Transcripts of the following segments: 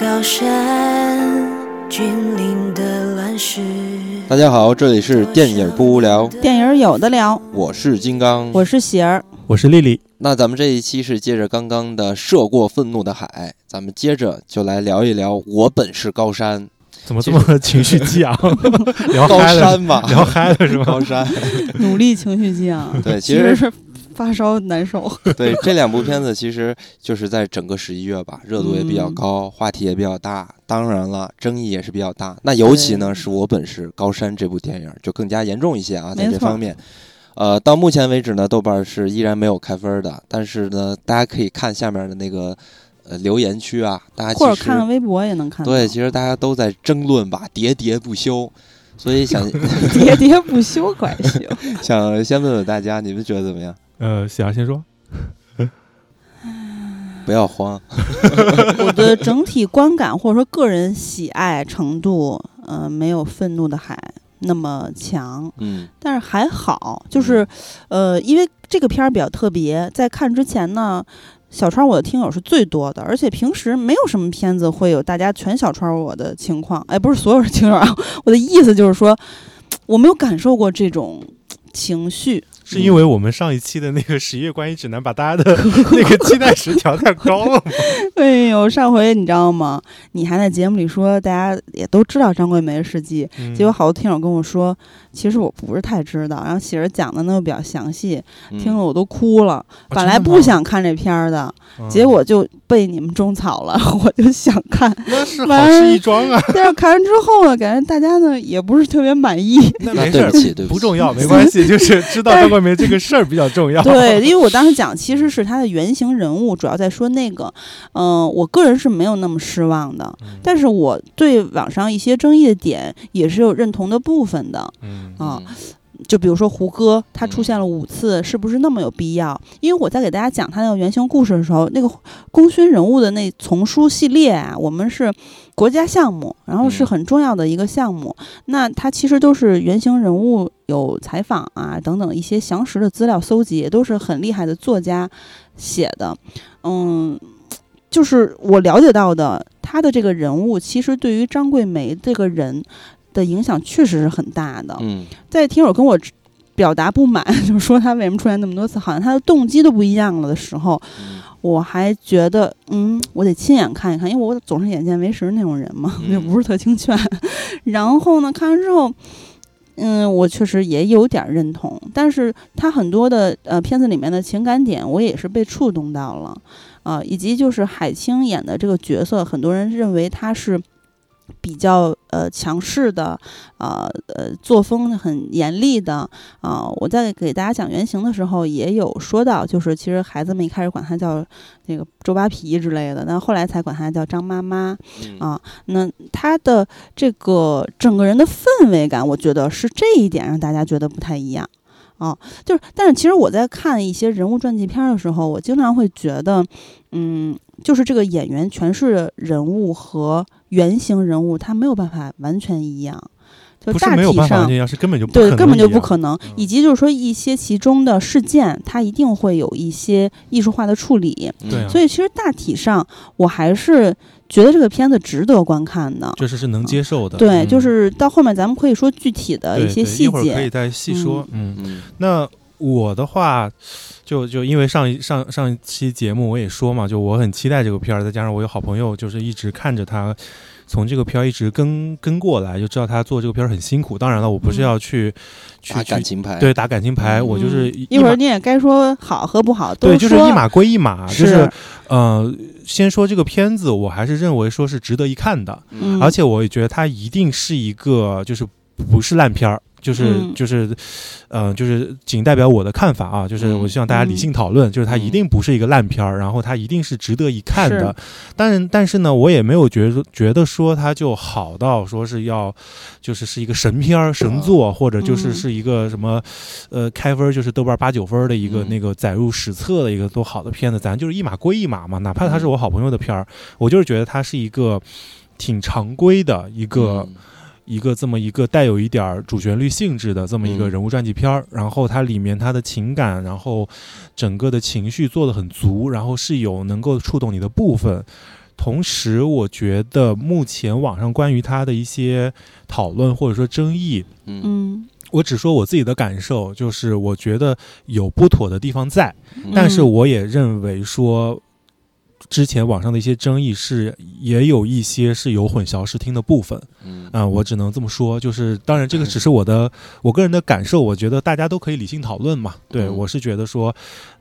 高山，峻岭的乱世。大家好，这里是电影不无聊，电影有的聊，我是金刚，我是喜儿，我是丽丽。那咱们这一期是接着刚刚的涉过愤怒的海，咱们接着就来聊一聊我本是高山，怎么这么情绪激昂？聊高，山嘛，聊嗨了是吗？高山。努力情绪激昂。对，其实其实是发烧难受。对这两部片子，其实就是在整个十一月吧，热度也比较嗯高，话题也比较大，当然了，争议也是比较大。那尤其呢，是我本是高山这部电影就更加严重一些啊，在这方面。呃，到目前为止呢，豆瓣是依然没有开分的，但是呢，大家可以看下面的那个呃留言区啊，大家或者看看微博也能看到。对，其实大家都在争论吧，喋喋不休。所以想 喋喋不休可还行。想先问问大家，你们觉得怎么样？呃，喜儿先说。不要慌，我的整体观感或者说个人喜爱程度，呃，没有《愤怒的海》那么强，嗯但是还好，就是，呃，因为这个片儿比较特别，在看之前呢。小川我的听友是最多的，而且平时没有什么片子会有大家全小川我的情况，哎，不是所有人听友啊，我的意思就是说，我没有感受过这种情绪，是因为我们上一期的那个十一月观影指南把大家的 那个期待值调太高了吗？哎呦，上回你知道吗？你还在节目里说大家也都知道张桂梅的事迹，嗯结果好多听友跟我说，其实我不是太知道。然后喜儿讲的呢又比较详细，嗯听了我都哭了。本来不想看这片儿的，嗯结果就被你们种草了，我就想看。那是好事一桩啊。但是看完之后呢，感觉大家呢也不是特别满意。那那没事不重要，没关系，就是 知道张桂梅这个事儿比较重要。对，因为我当时讲其实是他的原型人物，主要在说那个，嗯、我个人是没有那么失望的，嗯但是我对网上一些争议的点也是有认同的部分的。嗯啊嗯就比如说胡歌，他出嗯现了五次，是不是那么有必要？因为我在给大家讲他那个原型故事的时候，那个功勋人物的那丛书系列啊，我们是国家项目，然后是嗯很重要的一个项目。那它其实都是原型人物有采访啊等等一些详实的资料搜集，也都是很厉害的作家写的。嗯，就是我了解到的，他的这个人物其实对于张桂梅这个人的影响确实是很大的。嗯在听友跟我表达不满，就是说他为什么出现那么多次，好像他的动机都不一样了的时候，嗯我还觉得，嗯，我得亲眼看一看，因为我总是眼见为实那种人嘛，嗯又不是特听劝。然后呢，看完之后。嗯，我确实也有点认同，但是他很多的呃片子里面的情感点，我也是被触动到了，啊、以及就是海清演的这个角色，很多人认为他是比较呃强势的，呃呃作风很严厉的啊、我在给大家讲原型的时候也有说到，就是其实孩子们一开始管他叫那个周扒皮之类的，但后来才管他叫张妈妈嗯啊。那他的这个整个人的氛围感，我觉得是这一点让大家觉得不太一样。啊，就是，但是其实我在看一些人物传记片儿的时候，我经常会觉得，嗯，就是这个演员诠释的人物和原型人物，他没有办法完全一样，就大体上是根本就不可对，根本就不可能。嗯以及就是说一些其中的事件，它一定会有一些艺术化的处理。嗯对啊所以其实大体上，我还是觉得这个片子值得观看的。确实是能接受的。对，嗯就是到后面咱们可以说具体的一些细对一会儿可以节。再细说。嗯，嗯那我的话，就就因为上一上上一期节目我也说嘛，就我很期待这个片儿，再加上我有好朋友就是一直看着他从这个片儿一直跟跟过来，就知道他做这个片儿很辛苦。当然了，我不是嗯要去、去打感情牌，对打感情牌，嗯我就是嗯一会儿你也该说好和不好，对，就是一码归一码，是就是呃，先说这个片子，我还是认为说是值得一看的，嗯，而且我也觉得它一定是一个就是不是烂片儿。就是嗯就是，呃，就是仅代表我的看法啊，就是嗯我希望大家理性讨论，就是它一定不是一个烂片儿，然后它一定是值得一看的。但但是呢，我也没有觉得觉得说它就好到说是要就是是一个神片儿、神作，或者就是嗯是一个什么呃开分儿就是豆瓣八九分儿的一个嗯那个载入史册的一个多好的片子，咱就是一码归一码嘛。哪怕它是嗯我好朋友的片儿，我就是觉得它是一个挺常规的一个。嗯一个这么一个带有一点儿主旋律性质的这么一个嗯人物传记片儿，然后它里面它的情感，然后整个的情绪做得很足，然后是有能够触动你的部分，同时我觉得目前网上关于它的一些讨论或者说争议，嗯嗯我只说我自己的感受，就是我觉得有不妥的地方在，嗯但是我也认为说。之前网上的一些争议是，也有一些是有混淆视听的部分嗯啊、我只能这么说。就是当然，这个只是我的我个人的感受，我觉得大家都可以理性讨论嘛。对、嗯我是觉得说，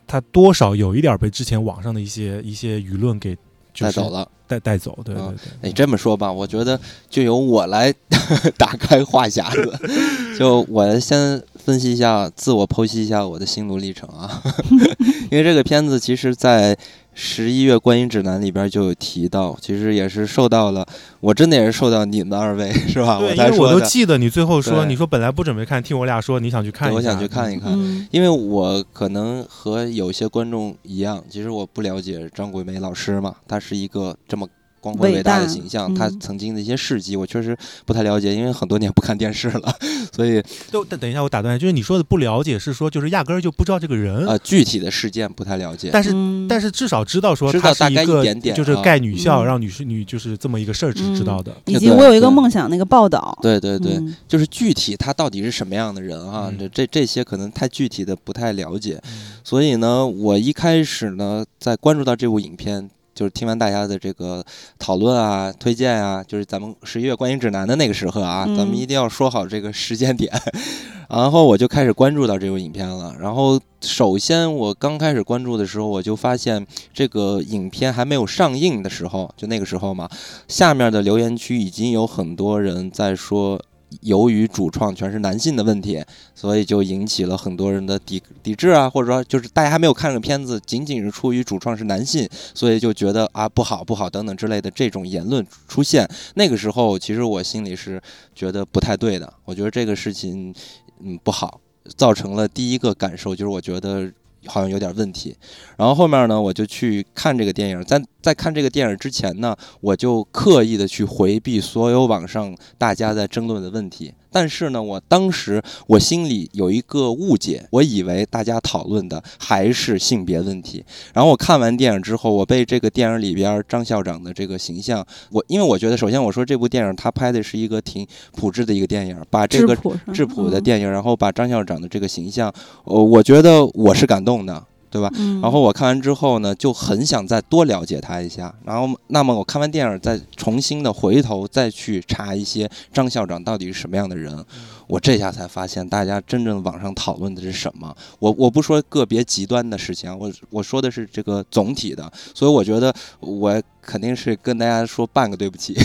他多少有一点被之前网上的一些一些舆论给就是带走了。带带走。对对啊对，你这么说吧，我觉得就由我来 打开话匣子，就我先分析一下，自我剖析一下我的心路历程啊。因为这个片子其实，在十一月观影指南里边就有提到，其实也是受到了，我真的也是受到你们二位是吧？对，我因为我才说的，都记得你最后说，你说本来不准备看，听我俩说你想去看一下，我想去看一看。嗯因为我可能和有些观众一样，其实我不了解张桂梅老师嘛，她是一个这么光辉伟大的形象，他曾经的一些事迹，我确实不太了解，因为很多年不看电视了，所以都等等一下，我打断一下，就是你说的不了解，是说就是压根儿就不知道这个人，呃具体的事件不太了解。但是嗯但是至少知道说知道大概他是个一点点就是啊。盖女校、嗯。让女士女就是这么一个事儿，是知道的。以及我有一个梦想那个报道，对对对，嗯。就是具体他到底是什么样的人啊？嗯。这这这些可能太具体的不太了解，嗯。所以呢，我一开始呢，在关注到这部影片，就是听完大家的这个讨论啊、推荐啊，就是咱们十一月观影指南的那个时刻啊，嗯咱们一定要说好这个时间点。然后我就开始关注到这部影片了。然后首先我刚开始关注的时候，我就发现这个影片还没有上映的时候，就那个时候嘛，下面的留言区已经有很多人在说。由于主创全是男性的问题，所以就引起了很多人的抵抵制啊，或者说就是大家还没有看这个片子，仅仅是出于主创是男性，所以就觉得啊不好不好等等之类的这种言论出现。那个时候，其实我心里是觉得不太对的，我觉得这个事情嗯不好，造成了第一个感受就是我觉得。好像有点问题，然后后面呢，我就去看这个电影。在在看这个电影之前呢，我就刻意的去回避所有网上大家在争论的问题。但是呢，我当时我心里有一个误解，我以为大家讨论的还是性别问题。然后我看完电影之后，我被这个电影里边张校长的这个形象，我因为我觉得，首先我说这部电影他拍的是一个挺朴质的一个电影，把这个质朴的嗯电影，然后把张校长的这个形象，呃，我觉得我是感动的，对吧？嗯然后我看完之后呢，就很想再多了解他一下。然后，那么我看完电影，再重新的回头再去查一些张校长到底是什么样的人。我这下才发现，大家真正网上讨论的是什么。我我不说个别极端的事情啊，我我说的是这个总体的。所以我觉得我肯定是跟大家说半个对不起。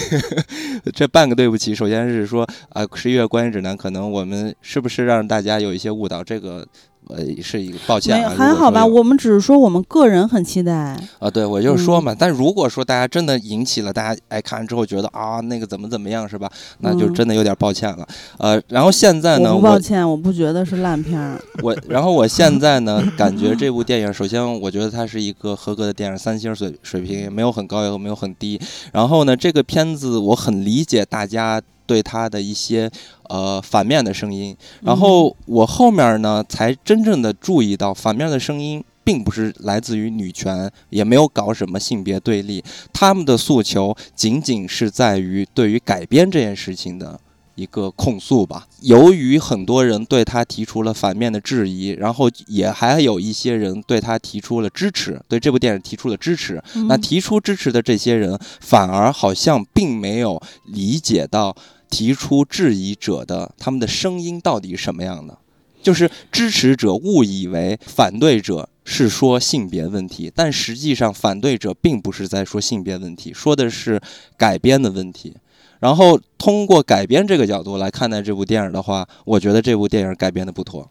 这半个对不起，首先是说啊，十一月观影指南可能我们是不是让大家有一些误导？这个。呃，是一个抱歉啊，还好吧，我们只是说我们个人很期待，啊，对，我就是说嗯嘛。但如果说大家真的引起了大家哎看完之后觉得啊那个怎么怎么样是吧？那就嗯真的有点抱歉了。呃，然后现在呢，我不抱歉，我不觉得是烂片儿。我然后我现在呢，感觉这部电影，首先我觉得它是一个合格的电影，三星水水平，也没有很高，也没有很低。然后呢，这个片子我很理解大家对他的一些呃反面的声音。然后我后面呢，才真正的注意到反面的声音。并不是来自于女权，也没有搞什么性别对立，他们的诉求仅仅是在于对于改编这件事情的一个控诉吧。由于很多人对他提出了反面的质疑，然后也还有一些人对他提出了支持，对这部电影提出了支持。嗯那提出支持的这些人，反而好像并没有理解到提出质疑者的他们的声音到底什么样的。就是支持者误以为反对者是说性别问题，但实际上反对者并不是在说性别问题，说的是改编的问题。然后通过改编这个角度来看待这部电影的话，我觉得这部电影改编的不妥。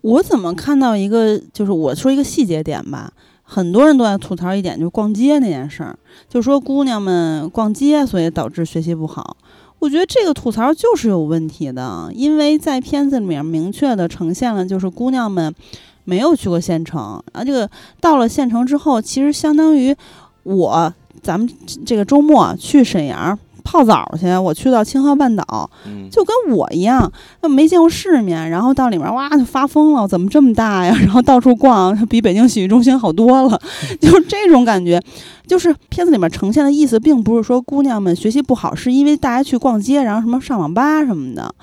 我怎么看到一个，就是我说一个细节点吧，很多人都在吐槽一点，就是逛街那件事儿，就说姑娘们逛街，所以导致学习不好。我觉得这个吐槽就是有问题的，因为在片子里面明确的呈现了，就是姑娘们没有去过县城，啊，这个到了县城之后，其实相当于我咱们这个周末去沈阳。泡澡去，我去到青河半岛，嗯，就跟我一样，就没见过世面，然后到里面哇就发疯了，怎么这么大呀？然后到处逛，比北京洗浴中心好多了，就这种感觉。就是片子里面呈现的意思，并不是说姑娘们学习不好，是因为大家去逛街，然后什么上网吧什么的。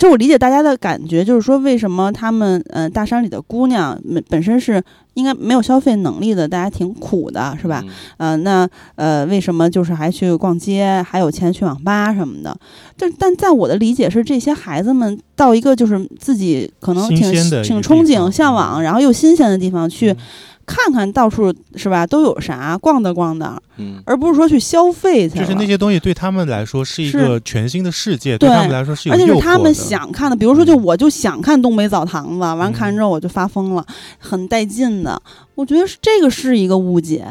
就我理解大家的感觉，就是说为什么他们嗯、呃大山里的姑娘本本身是应该没有消费能力的，大家挺苦的，是吧？嗯？呃，那呃，为什么就是还去逛街，还有钱去网吧什么的？但但在我的理解是，这些孩子们到一个就是自己可能挺挺憧憬、向往，嗯然后又新鲜的地方去嗯看看，到处是吧都有啥，逛的逛的，嗯，而不是说去消费去了。就是那些东西对他们来说是一个全新的世界，对。他们来说是有而且是他们想看的，比如说，就嗯。我就想看东北澡堂子，完嗯看之后我就发疯了，很带劲的。我觉得是这个是一个误解，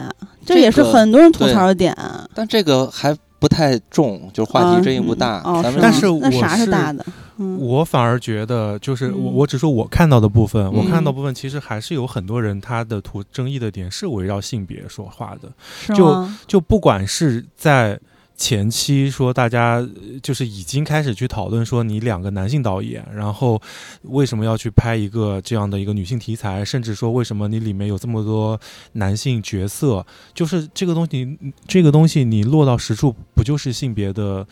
这这也是很多人吐槽的点。但这个还不太重，就是话题争议不大。嗯哦咱们但是我啥是是大的？嗯我反而觉得，就是我嗯我只说我看到的部分，我看到嗯部分其实还是有很多人他的图争议的点是围绕性别说话的，就？就不管是在前期说大家就是已经开始去讨论说你两个男性导演，然后为什么要去拍一个这样的一个女性题材，甚至说为什么你里面有这么多男性角色，就是这个东西，这个东西你落到实处，不就是性别的？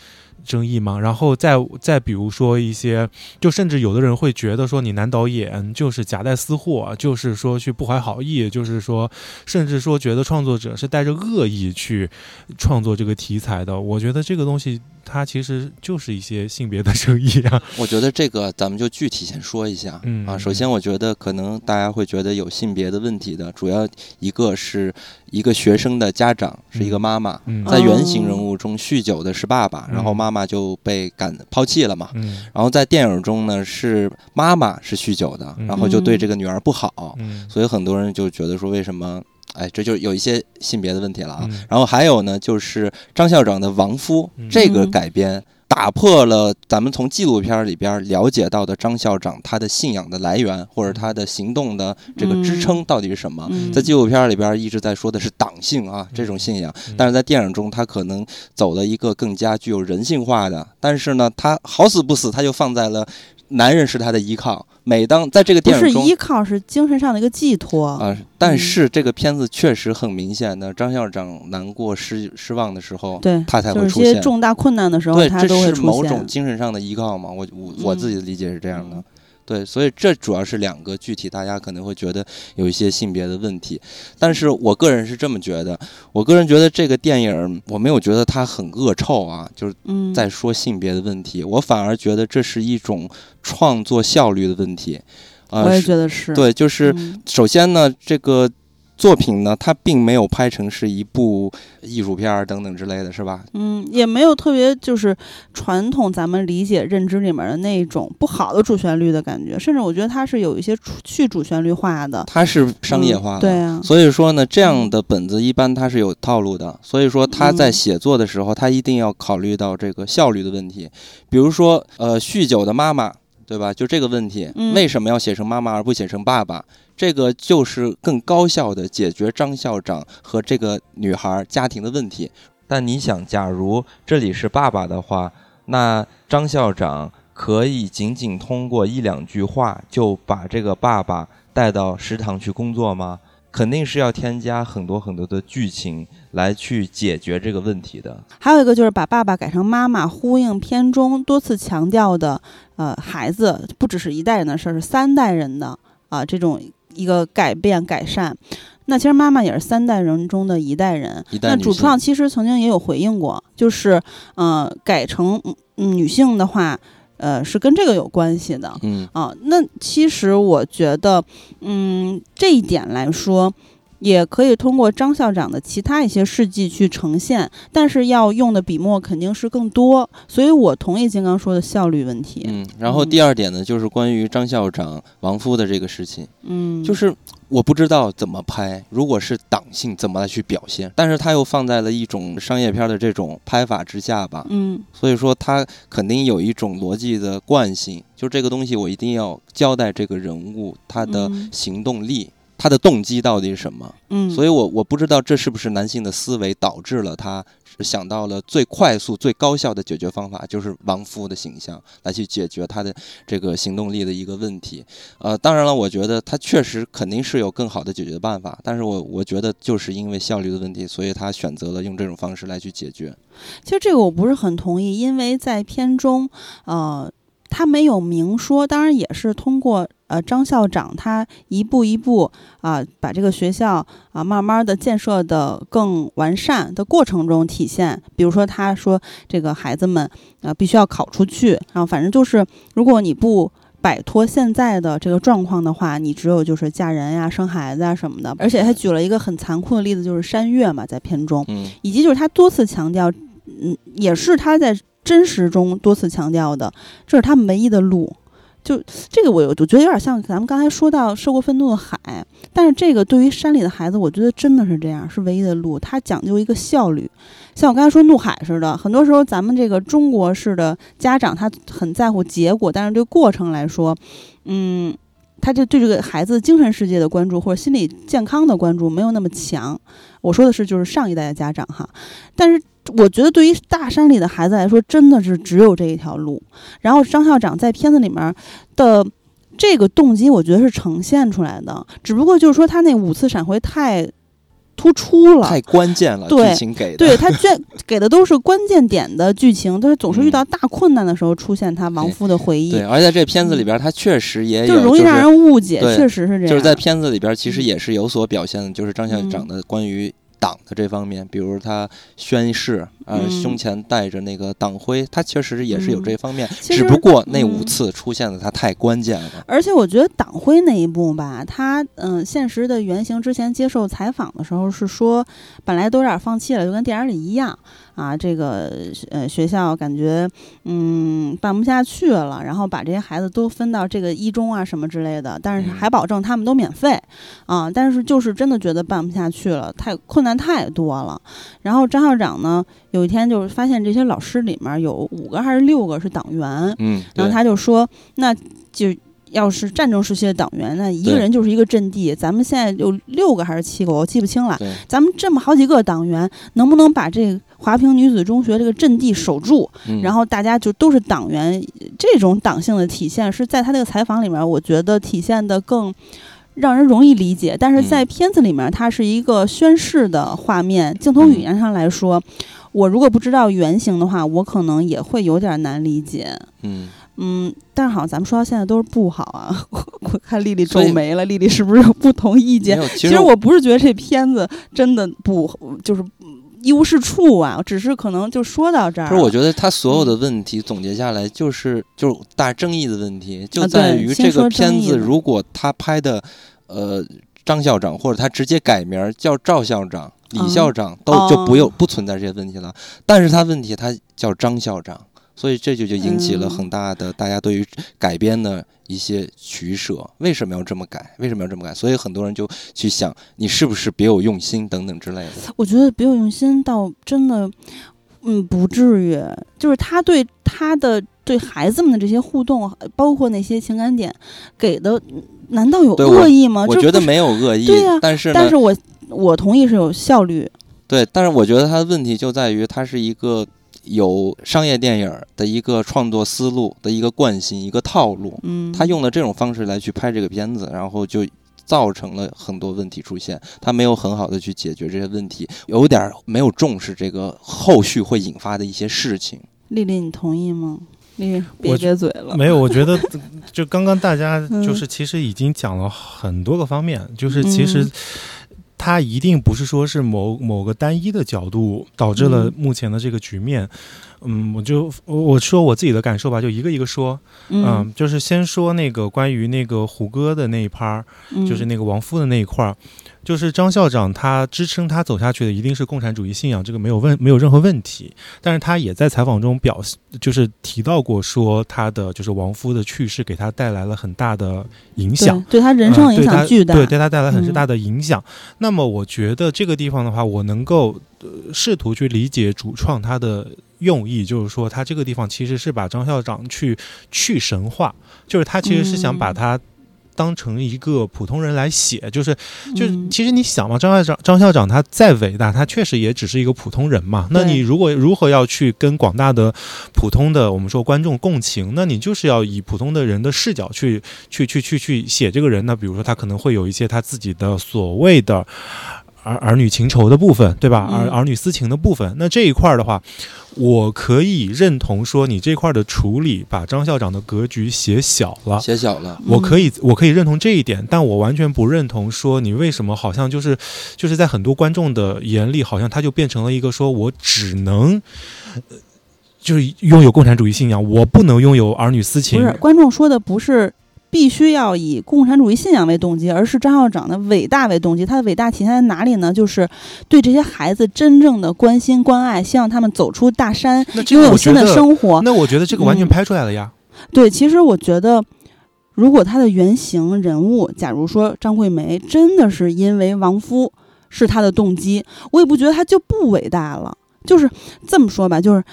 争议嘛？然后再再比如说一些，就甚至有的人会觉得说你男导演就是夹带私货，就是说去不怀好意，就是说甚至说觉得创作者是带着恶意去创作这个题材的。我觉得这个东西它其实就是一些性别的争议啊。我觉得这个咱们就具体先说一下。嗯啊，首先我觉得可能大家会觉得有性别的问题的，主要一个是一个学生的家长是一个妈妈，嗯在哦原型人物中酗酒的是爸爸，然后嗯妈妈就被赶抛弃了嘛。嗯然后在电影中呢，是妈妈是酗酒的，嗯然后就对这个女儿不好，嗯所以很多人就觉得说为什么？哎，这就有一些性别的问题了啊。嗯然后还有呢，就是张校长的亡夫、嗯这个改编。打破了咱们从纪录片里边了解到的张校长他的信仰的来源，或者他的行动的这个支撑到底是什么？嗯在纪录片里边一直在说的是党性啊，这种信仰，嗯但是在电影中他可能走了一个更加具有人性化的，但是呢，他好死不死他就放在了男人是他的依靠。每当在这个不是电影中依靠，是精神上的一个寄托。啊、但是这个片子确实很明显的，张校长难过失失望的时候，对，他才就是一些会出现。重大困难的时候，对，这他都会是某种。精神上的依靠嘛？我我我自己的理解是这样的。嗯对，所以这主要是两个具体，大家可能会觉得有一些性别的问题，但是我个人是这么觉得，我个人觉得这个电影我没有觉得它很恶臭啊，就是嗯，在说性别的问题，我反而觉得这是一种创作效率的问题。呃、我也是觉得是。对，就是嗯首先呢，这个作品呢，它并没有拍成是一部艺术片儿等等之类的，是吧？嗯，也没有特别就是传统咱们理解认知里面的那种不好的主旋律的感觉，甚至我觉得它是有一些去主旋律化的。它是商业化的。嗯对啊，所以说呢，这样的本子一般它是有套路的，所以说他在嗯写作的时候，他一定要考虑到这个效率的问题。比如说，呃，酗酒的妈妈，对吧？就这个问题，嗯为什么要写成妈妈而不写成爸爸？这个就是更高效的解决张校长和这个女孩家庭的问题。但你想，假如这里是爸爸的话，那张校长可以仅仅通过一两句话就把这个爸爸带到食堂去工作吗？肯定是要添加很多很多的剧情来去解决这个问题的。还有一个就是把爸爸改成妈妈，呼应片中多次强调的，呃，孩子不只是一代人的事儿，是三代人的啊、这种一个改变改善。那其实妈妈也是三代人中的一代人。那主创其实曾经也有回应过，就是呃改成嗯女性的话，呃是跟这个有关系的。嗯啊，那其实我觉得，嗯，这一点来说，也可以通过张校长的其他一些事迹去呈现，但是要用的笔墨肯定是更多，所以我同意金刚说的效率问题。嗯，然后第二点呢，就是关于张校长亡夫的这个事情，嗯，就是我不知道怎么拍，如果是党性怎么来去表现，但是他又放在了一种商业片的这种拍法之下吧，嗯。所以说他肯定有一种逻辑的惯性，就这个东西我一定要交代这个人物他的嗯。行动力。他的动机到底是什么？嗯，所以我我不知道这是不是男性的思维导致了他想到了最快速、最高效的解决方法，就是亡夫的形象来去解决他的这个行动力的一个问题。呃，当然了，我觉得他确实肯定是有更好的解决办法，但是我我觉得就是因为效率的问题，所以他选择了用这种方式来去解决。其实这个我不是很同意，因为在片中，呃，他没有明说，当然也是通过呃张校长他一步一步啊、把这个学校啊、慢慢的建设的更完善的过程中体现。比如说他说这个孩子们啊、必须要考出去，然后反正就是如果你不摆脱现在的这个状况的话，你只有就是嫁人呀、生孩子啊什么的。而且他举了一个很残酷的例子，就是山岳嘛，在片中。嗯以及就是他多次强调，嗯，也是他在真实中多次强调的，这是他们唯一的路。就这个我，我觉得有点像咱们刚才说到受过愤怒的海，但是这个对于山里的孩子，我觉得真的是这样，是唯一的路。它讲究一个效率，像我刚才说怒海似的，很多时候咱们这个中国式的家长，他很在乎结果，但是对过程来说，嗯，他就对这个孩子精神世界的关注或者心理健康的关注没有那么强。我说的是就是上一代的家长哈，但是我觉得对于大山里的孩子来说，真的是只有这一条路。然后张校长在片子里面的这个动机，我觉得是呈现出来的，只不过就是说他那五次闪回太突出了，太关键了，对剧情给的。对他卷给的都是关键点的剧情，但是总是遇到大困难的时候出现他亡夫的回忆，对，而且在这片子里边，他确实也有，就容易让人误解，确实是这样。就是在片子里边，其实嗯也是有所表现的，就是张校长的关于党的这方面，比如他宣誓，呃，嗯。胸前带着那个党徽，他确实也是有这方面，只不过那五嗯次出现的他太关键了。而且我觉得党徽那一步吧，他嗯，现实的原型之前接受采访的时候是说，本来都有点放弃了，就跟电影里一样啊，这个呃学校感觉嗯办不下去了，然后把这些孩子都分到这个一中啊什么之类的，但是嗯还保证他们都免费啊，但是就是真的觉得办不下去了，太困难太多了。然后张校长呢，有一天就是发现这些老师里面有五个还是六个是党员，嗯，然后他就说，那就要是战争时期的党员，那一个人就是一个阵地。咱们现在有六个还是七个，我记不清了。咱们这么好几个党员，能不能把这个华坪女子中学这个阵地守住？嗯然后大家就都是党员，这种党性的体现是在他这个采访里面，我觉得体现的更。让人容易理解，但是在嗯片子里面，它是一个宣誓的画面，镜头语言上来说，我如果不知道原型的话，我可能也会有点难理解。嗯，嗯，但是好像咱们说到现在都是不好啊。我 我看丽丽皱眉了，丽丽是不是有不同意见？其实我不是觉得这片子真的不就是一无是处啊，只是可能就说到这儿了。不是，我觉得他所有的问题总结下来就是就是大争议的问题，就在于这个片子，如果他拍的，呃，张校长或者他直接改名儿叫赵校长、李嗯校长，都就不有哦不存在这些问题了。但是他问题他叫张校长，所以这就就引起了嗯很大的大家对于改编的一些取舍。为什么要这么改？为什么要这么改？所以很多人就去想，你是不是别有用心等等之类的。我觉得别有用心，倒真的，嗯，不至于。就是他对他的对孩子们的这些互动，包括那些情感点给的，难道有恶意吗？我觉得没有恶意，对呀但是，但是我我同意是有效率。对，但是我觉得他的问题就在于，他是一个有商业电影的一个创作思路的一个惯性、一个套路。嗯，他用的这种方式来去拍这个片子，然后就造成了很多问题出现。他没有很好的去解决这些问题，有点儿没有重视这个后续会引发的一些事情。丽丽，你同意吗？丽丽，别我撅嘴了。没有，我觉得就刚刚大家 嗯就是其实已经讲了很多个方面，就是其实嗯它一定不是说是某某个单一的角度导致了嗯目前的这个局面。嗯，我就我我说我自己的感受吧，就一个一个说。嗯，嗯，就是先说那个关于那个胡歌的那一趴儿，嗯就是那个王夫的那一块儿，就是张校长他支撑他走下去的一定是共产主义信仰，这个没有问没有任何问题。但是他也在采访中表就是提到过说他的就是王夫的去世给他带来了很大的影响对，对他人生影响巨大。对，对他带来很嗯大的影响。那么我觉得这个地方的话，我能够、呃、试图去理解主创他的用意，就是说他这个地方其实是把张校长去去神化，就是他其实是想把嗯他。当成一个普通人来写，就是就是嗯其实你想嘛，张校长张校长他再伟大，他确实也只是一个普通人嘛。那你如果如何要去跟广大的普通的我们说观众共情，那你就是要以普通的人的视角去去去去去写这个人那。比如说他可能会有一些他自己的所谓的。儿儿女情仇的部分，对吧？儿嗯儿女私情的部分，那这一块儿的话，我可以认同说你这块儿的处理把张校长的格局写小了，写小了，我可以我可以认同这一点，但我完全不认同说你为什么好像就是就是在很多观众的眼里，好像他就变成了一个说我只能。呃就是拥有共产主义信仰，我不能拥有儿女私情不。是观众说的不是必须要以共产主义信仰为动机，而是张校长的伟大为动机。他的伟大体现在哪里呢？就是对这些孩子真正的关心关爱，希望他们走出大山，那拥有新的生活。那我觉得这个完全嗯拍出来了呀。对，其实我觉得，如果他的原型人物，假如说张桂梅真的是因为亡夫是他的动机，我也不觉得他就不伟大了。就是这么说吧，就是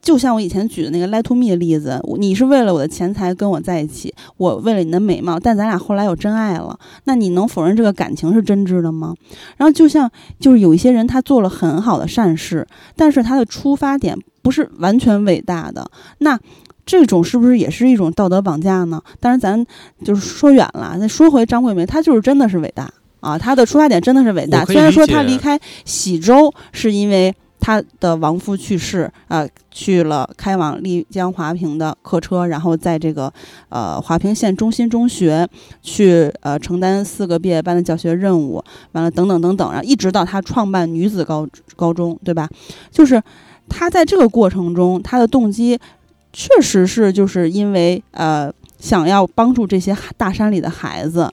就像我以前举的那个 “lie to me” 的例子，你是为了我的钱财跟我在一起，我为了你的美貌，但咱俩后来有真爱了，那你能否认这个感情是真挚的吗？然后就像就是有一些人他做了很好的善事，但是他的出发点不是完全伟大的，那。这种是不是也是一种道德绑架呢？当然，咱就是说远了。那说回张桂梅，她就是真的是伟大啊，她的出发点真的是伟大。虽然说她离开喜洲是因为他的亡夫去世啊、去了开往丽江华坪的客车，然后在这个呃华坪县中心中学去呃承担四个毕业班的教学任务，完了等等等等，然后一直到他创办女子高高中，对吧？就是他在这个过程中，他的动机。确实是就是因为呃想要帮助这些大山里的孩子，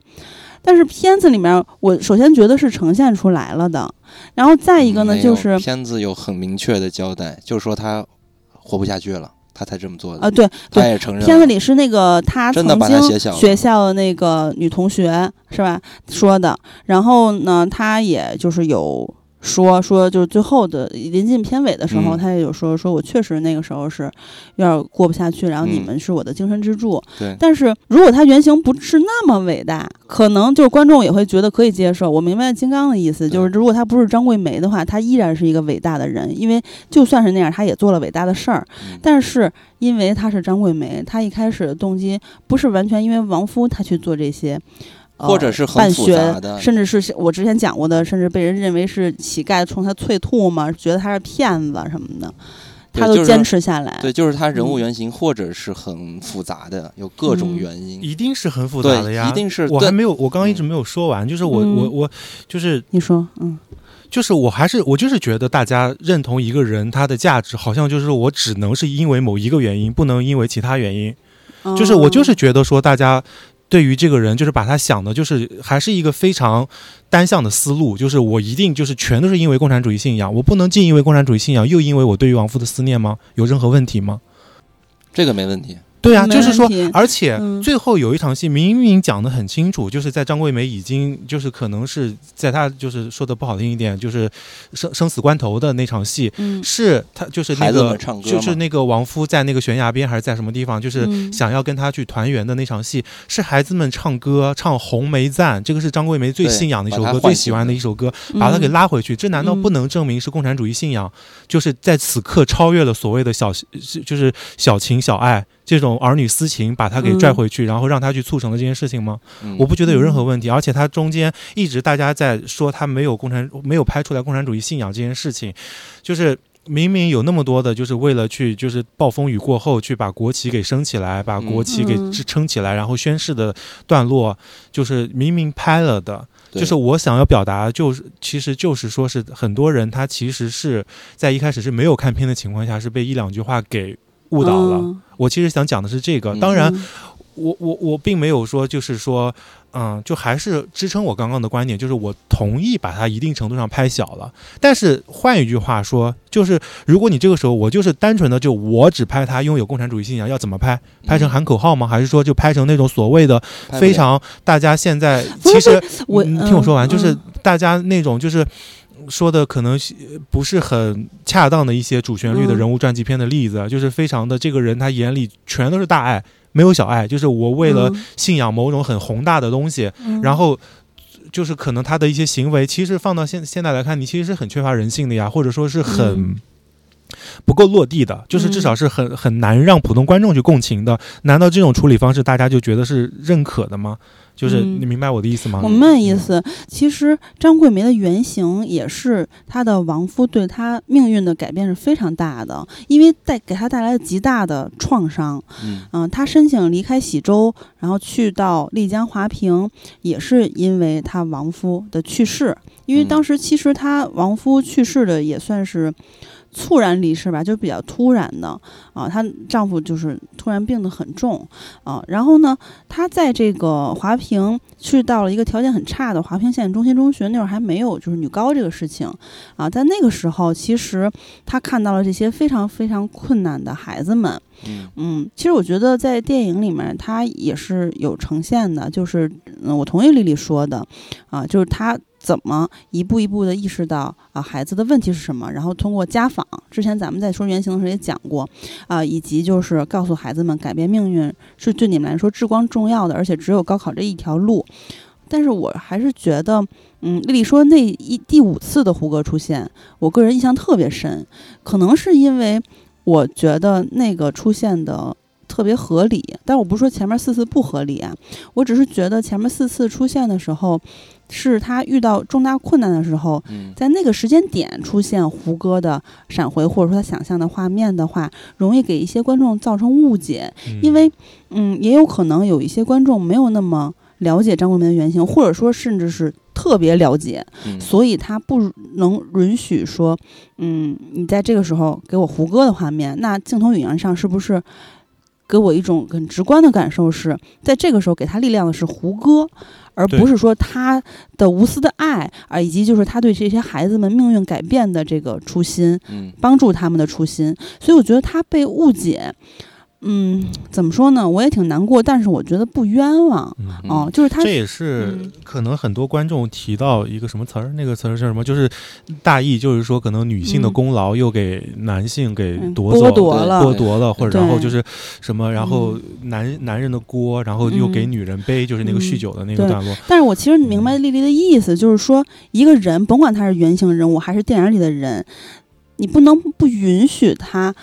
但是片子里面我首先觉得是呈现出来了的，然后再一个呢就是片子有很明确的交代，就是说他活不下去了，他才这么做的。啊对他，也承认。片子里是那个他曾经学校的那个女同学是吧说的，然后呢他也就是有。说说就是最后的临近片尾的时候，嗯他也有说说我确实那个时候是有点过不下去，然后你嗯们是我的精神支柱，对，但是如果他原型不是那么伟大，可能就是观众也会觉得可以接受。我明白金刚的意思，就是如果他不是张桂梅的话，他依然是一个伟大的人，因为就算是那样，他也做了伟大的事儿。嗯但是因为他是张桂梅，他一开始的动机不是完全因为亡夫他去做这些。呃或者是很复杂的，甚至是我之前讲过的，甚至被人认为是乞丐冲他啐吐嘛，觉得他是骗子什么的，他都坚持下来。对，就是他人物嗯原型，或者是很复杂的，有各种嗯原因。一定是很复杂的，呀，一定是我还没有，我刚刚一直没有说完，就是我、嗯我我就是你说，嗯就是我还是我就是觉得大家认同一个人他的价值，好像就是我只能是因为某一个原因，不能因为其他原因。就是我就是觉得说大家。对于这个人，就是把他想的，就是还是一个非常单向的思路，就是我一定就是全都是因为共产主义信仰，我不能既因为共产主义信仰，又因为我对于亡夫的思念吗？有任何问题吗？这个没问题。对啊，就是说，而且嗯最后有一场戏明明讲的很清楚，就是在张桂梅已经就是可能是在她就是说的不好听一点，就是生生死关头的那场戏，嗯。是她就是那个们唱歌嘛。就是那个王夫在那个悬崖边还是在什么地方，就是嗯。想要跟他去团圆的那场戏，是孩子们唱歌唱《红梅赞》，这个是张桂梅最信仰的一首歌，最喜欢的一首歌，把他给嗯拉回去，这难道不嗯能证明是共产主义信仰？就是在此刻超越了所谓的小，就是小情小爱这种儿女私情，把他给拽嗯回去，然后让他去促成了这件事情吗？嗯我不觉得有任何问题，而且他中间一直大家在说他没有共产，没有拍出来共产主义信仰这件事情，就是。明明有那么多的，就是为了去，就是暴风雨过后去把国旗给升起来，把国旗给嗯支撑起来，然后宣誓的段落，就是明明拍了的，就是我想要表达，就是其实就是说是很多人他其实是在一开始是没有看片的情况下，是被一两句话给误导了。嗯我其实想讲的是这个，嗯当然嗯我我我并没有说就是说，嗯，就还是支撑我刚刚的观点，就是我同意把它一定程度上拍小了。但是换一句话说，就是如果你这个时候我就是单纯的就我只拍他拥有共产主义信仰，要怎么拍？拍成喊口号吗？还是说就拍成那种所谓的非常大家现在其实我你听我说完，嗯就是嗯大家那种就是说的可能是不是很恰当的一些主旋律的人物传记片的例子，就是非常的这个人他眼里全都是大爱，没有小爱，就是我为了信仰某种很宏大的东西，嗯。然后。就是可能他的一些行为，其实放到现现在来看，你其实是很缺乏人性的呀，或者说是很嗯不够落地的，就是至少是很很难让普通观众去共情的。难道这种处理方式大家就觉得是认可的吗？就是嗯你明白我的意思吗？我明白意思。其实张桂梅的原型也是她的亡夫对她命运的改变是非常大的，因为带给她带来了极大的创伤。嗯嗯、她申请离开喜洲，然后去到丽江华坪，也是因为她亡夫的去世。因为嗯当时其实她亡夫去世的也算是。猝然离世吧，就比较突然的啊。她丈夫就是突然病得很重啊，然后呢，她在这个华坪去到了一个条件很差的华坪县中心中学，那会儿还没有就是女高这个事情啊。在那个时候，其实她看到了这些非常非常困难的孩子们，嗯嗯，其实我觉得在电影里面，它也是有呈现的，就是嗯，我同意丽丽说的，啊，就是他怎么一步一步的意识到啊孩子的问题是什么，然后通过家访，之前咱们在说原型的时候也讲过，啊，以及就是告诉孩子们改变命运是对你们来说至关重要的，而且只有高考这一条路。但是我还是觉得，嗯，丽丽说那一第五次的胡歌出现，我个人印象特别深，可能是因为我觉得那个出现的特别合理，但我不是说前面四次不合理啊，我只是觉得前面四次出现的时候，是他遇到重大困难的时候，嗯。在那个时间点出现胡歌的闪回，或者说他想象的画面的话，容易给一些观众造成误解，嗯。因为嗯，也有可能有一些观众没有那么了解张国民的原型，或者说甚至是特别了解，嗯。所以他不能允许说，嗯，你在这个时候给我胡歌的画面，那镜头语言上是不是给我一种很直观的感受是，在这个时候给他力量的是胡歌，而不是说他的无私的爱啊，以及就是他对这些孩子们命运改变的这个初心，嗯帮助他们的初心。所以我觉得他被误解。嗯，怎么说呢？我也挺难过，但是我觉得不冤枉哦。就是他这也是嗯可能很多观众提到一个什么词儿，那个词儿是什么？就是大意，就是说可能女性的嗯功劳又给男性给嗯夺走、剥夺了剥夺了，或者然后就是什么，然后嗯男男人的锅，然后又给嗯女人背，就是那个酗酒的那个段落。但是我其实明白丽丽的意思，就是说一个人，甭管他是原型人物还是电影里的人，你不能不允许他。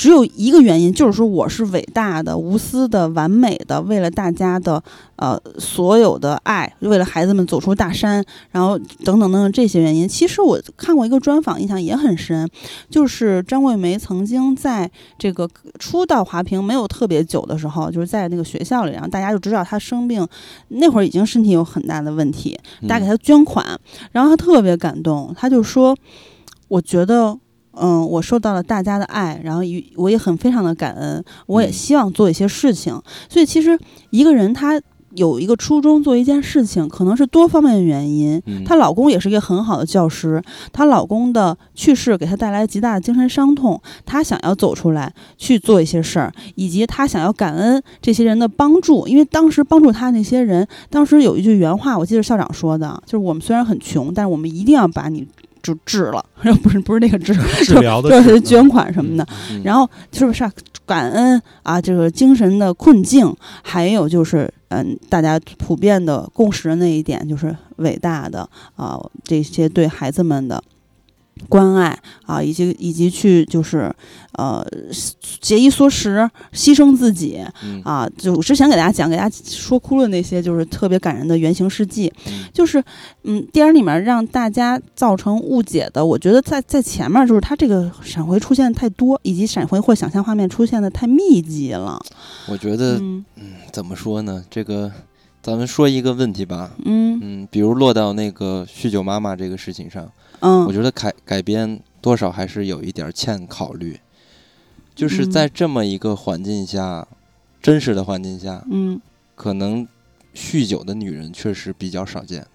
只有一个原因，就是说我是伟大的、无私的、完美的，为了大家的呃所有的爱，为了孩子们走出大山，然后等等等等这些原因。其实我看过一个专访，印象也很深，就是张桂梅曾经在这个初到华坪没有特别久的时候，就是在那个学校里，然后大家就知道她生病，那会儿已经身体有很大的问题，大家给她捐款，然后她特别感动，她就说：“我觉得，嗯，我受到了大家的爱，然后也我也很非常的感恩，我也嗯希望做一些事情。所以其实一个人他有一个初衷做一件事情，可能是多方面的原因。嗯她老公也是一个很好的教师，她老公的去世给她带来极大的精神伤痛，她想要走出来去做一些事儿，以及她想要感恩这些人的帮助，因为当时帮助她那些人，当时有一句原话，我记得校长说的，就是我们虽然很穷，但是我们一定要把你就治了，不是不是那个治，治疗的就是捐款什么的。嗯然后是不是啊感恩啊？这个精神的困境，还有就是嗯，大家普遍的共识的那一点，就是伟大的啊，这些对孩子们的关爱啊，以及以及去就是呃节衣缩食，牺牲自己嗯啊。就我之前给大家讲，给大家说哭了那些就是特别感人的原型事迹，嗯就是嗯，电影里面让大家造成误解的，我觉得在在前面就是它这个闪回出现太多，以及闪回或想象画面出现的太密集了。我觉得嗯怎么说呢？这个咱们说一个问题吧，嗯。嗯，比如落到那个酗酒妈妈这个事情上，嗯，我觉得改改编多少还是有一点欠考虑，就是嗯。在这么一个环境下，真实的环境下，嗯。可能酗酒的女人确实比较少见。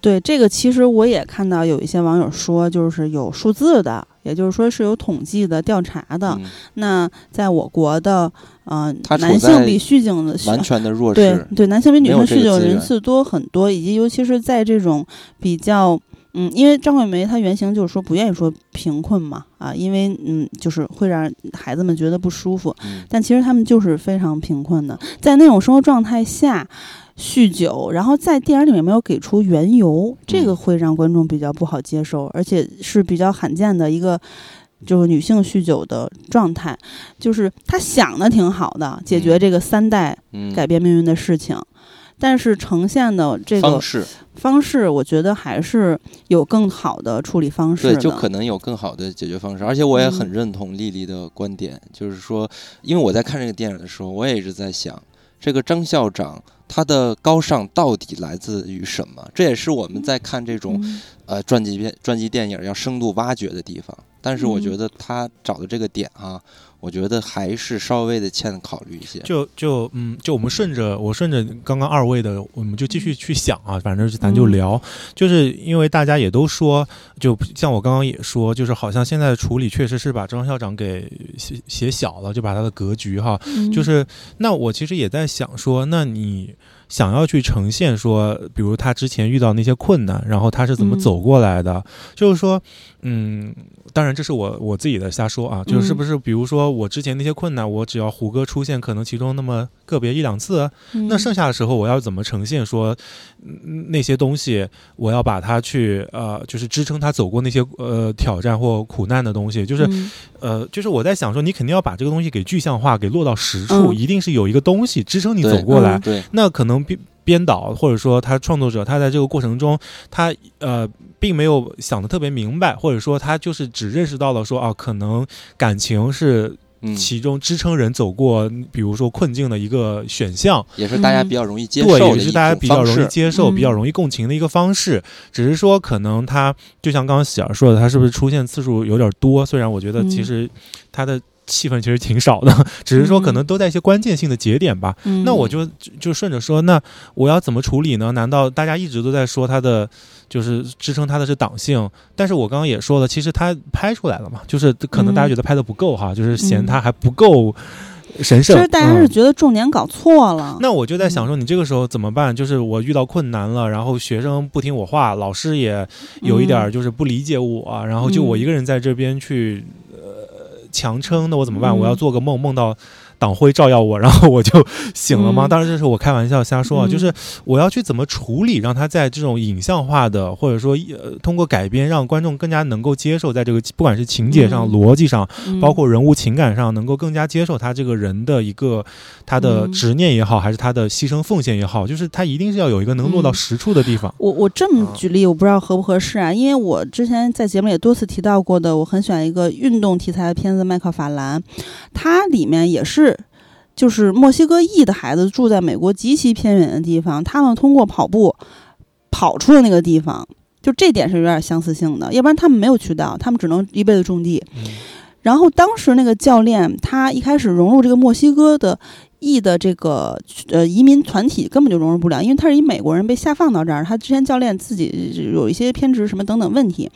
对这个，其实我也看到有一些网友说，就是有数字的，也就是说是有统计的、调查的。嗯，那在我国的，呃他，处男性比酗酒的完全的弱对势。对，男性比女性酗酒人次多很多，以及尤其是在这种比较嗯，因为张桂梅她原型就是说不愿意说贫困嘛，啊，因为嗯，就是会让孩子们觉得不舒服。嗯但其实他们就是非常贫困的，在那种生活状态下酗酒，然后在电影里面没有给出缘由，这个嗯会让观众比较不好接受，而且是比较罕见的一个。就是女性酗酒的状态，就是她想的挺好的，解决嗯。这个三代嗯，改变命运的事情，但是呈现的这个方式。方式，我觉得还是有更好的处理方式对，就可能有更好的解决方式，而且我也嗯。很认同丽丽的观点，就是说，因为我在看这个电影的时候，我也一直在想，这个张校长他的高尚到底来自于什么？这也是我们在看这种嗯呃传记片、传记电影要深度挖掘的地方。但是我嗯。觉得他找的这个点啊，我觉得还是稍微的欠考虑一些。就就嗯，就我们顺着我顺着刚刚二位的，我们就继续去想啊，反正咱就聊，就是因为大家也都说，就像我刚刚也说，就是好像现在的处理确实是把张校长给写写小了，就把他的格局哈，嗯。就是那我其实也在想说，那你想要去呈现说，比如他之前遇到那些困难，然后他是怎么嗯。走过来的，就是说，嗯，当然这是我我自己的瞎说啊，就是不是比如说我之前那些困难，我只要胡歌出现，可能其中那么个别一两次，那嗯。剩下的时候我要怎么呈现说嗯那些东西，我要把它去呃，就是支撑他走过那些呃挑战或苦难的东西，就是嗯。呃，就是我在想说，你肯定要把这个东西给具象化，给落到实处，嗯。一定是有一个东西支撑你走过来。嗯，那可能编编导或者说他创作者，他在这个过程中，他呃并没有想的特别明白，或者说他就是只认识到了说啊，可能感情是嗯，其中支撑人走过，比如说困境的一个选项。也是大家嗯比较容易接受的对，也是大家比较容易接受、嗯比较容易共情的一个方式。只是说，可能他就像刚刚喜儿说的，他是不是出现次数有点多？虽然我觉得其嗯实他的戏份其实挺少的，只是说可能都在一些关键性的节点吧。嗯那我就就就顺着说，那我要怎么处理呢？难道大家一直都在说他的就是支撑他的是党性？但是我刚刚也说了，其实他拍出来了嘛，就是可能大家嗯觉得拍的不够哈，就是嫌嗯他还不够神圣其。实大家是嗯觉得重点搞错了。那我就在想说，你这个时候怎么办？就是我遇到困难了，然后学生不听我话，老师也有一点儿就是不理解我，然后就我一个人在这边去呃强撑，那我怎么办？嗯我要做个梦，梦到党徽照耀我，然后我就醒了吗？嗯当然这是我开玩笑瞎说啊，嗯就是我要去怎么处理，让他在这种影像化的，或者说呃通过改编，让观众更加能够接受，在这个不管是情节上、嗯逻辑上，嗯包括人物情感上，能够更加接受他这个人的一个他的嗯执念也好，还是他的牺牲奉献也好，就是他一定是要有一个能落到嗯实处的地方。我我这么啊举例，我不知道合不合适啊，因为我之前在节目里也多次提到过的，我很喜欢一个运动题材的片子《麦克法兰》，它里面也是。就是墨西哥裔的孩子住在美国极其偏远的地方，他们通过跑步跑出了那个地方，就这点是有点相似性的，要不然他们没有渠道，他们只能一辈子种地。嗯然后当时那个教练，他一开始融入这个墨西哥的裔的这个呃移民团体，根本就融入不了，因为他是一美国人被下放到这儿，他之前教练自己有一些偏执什么等等问题，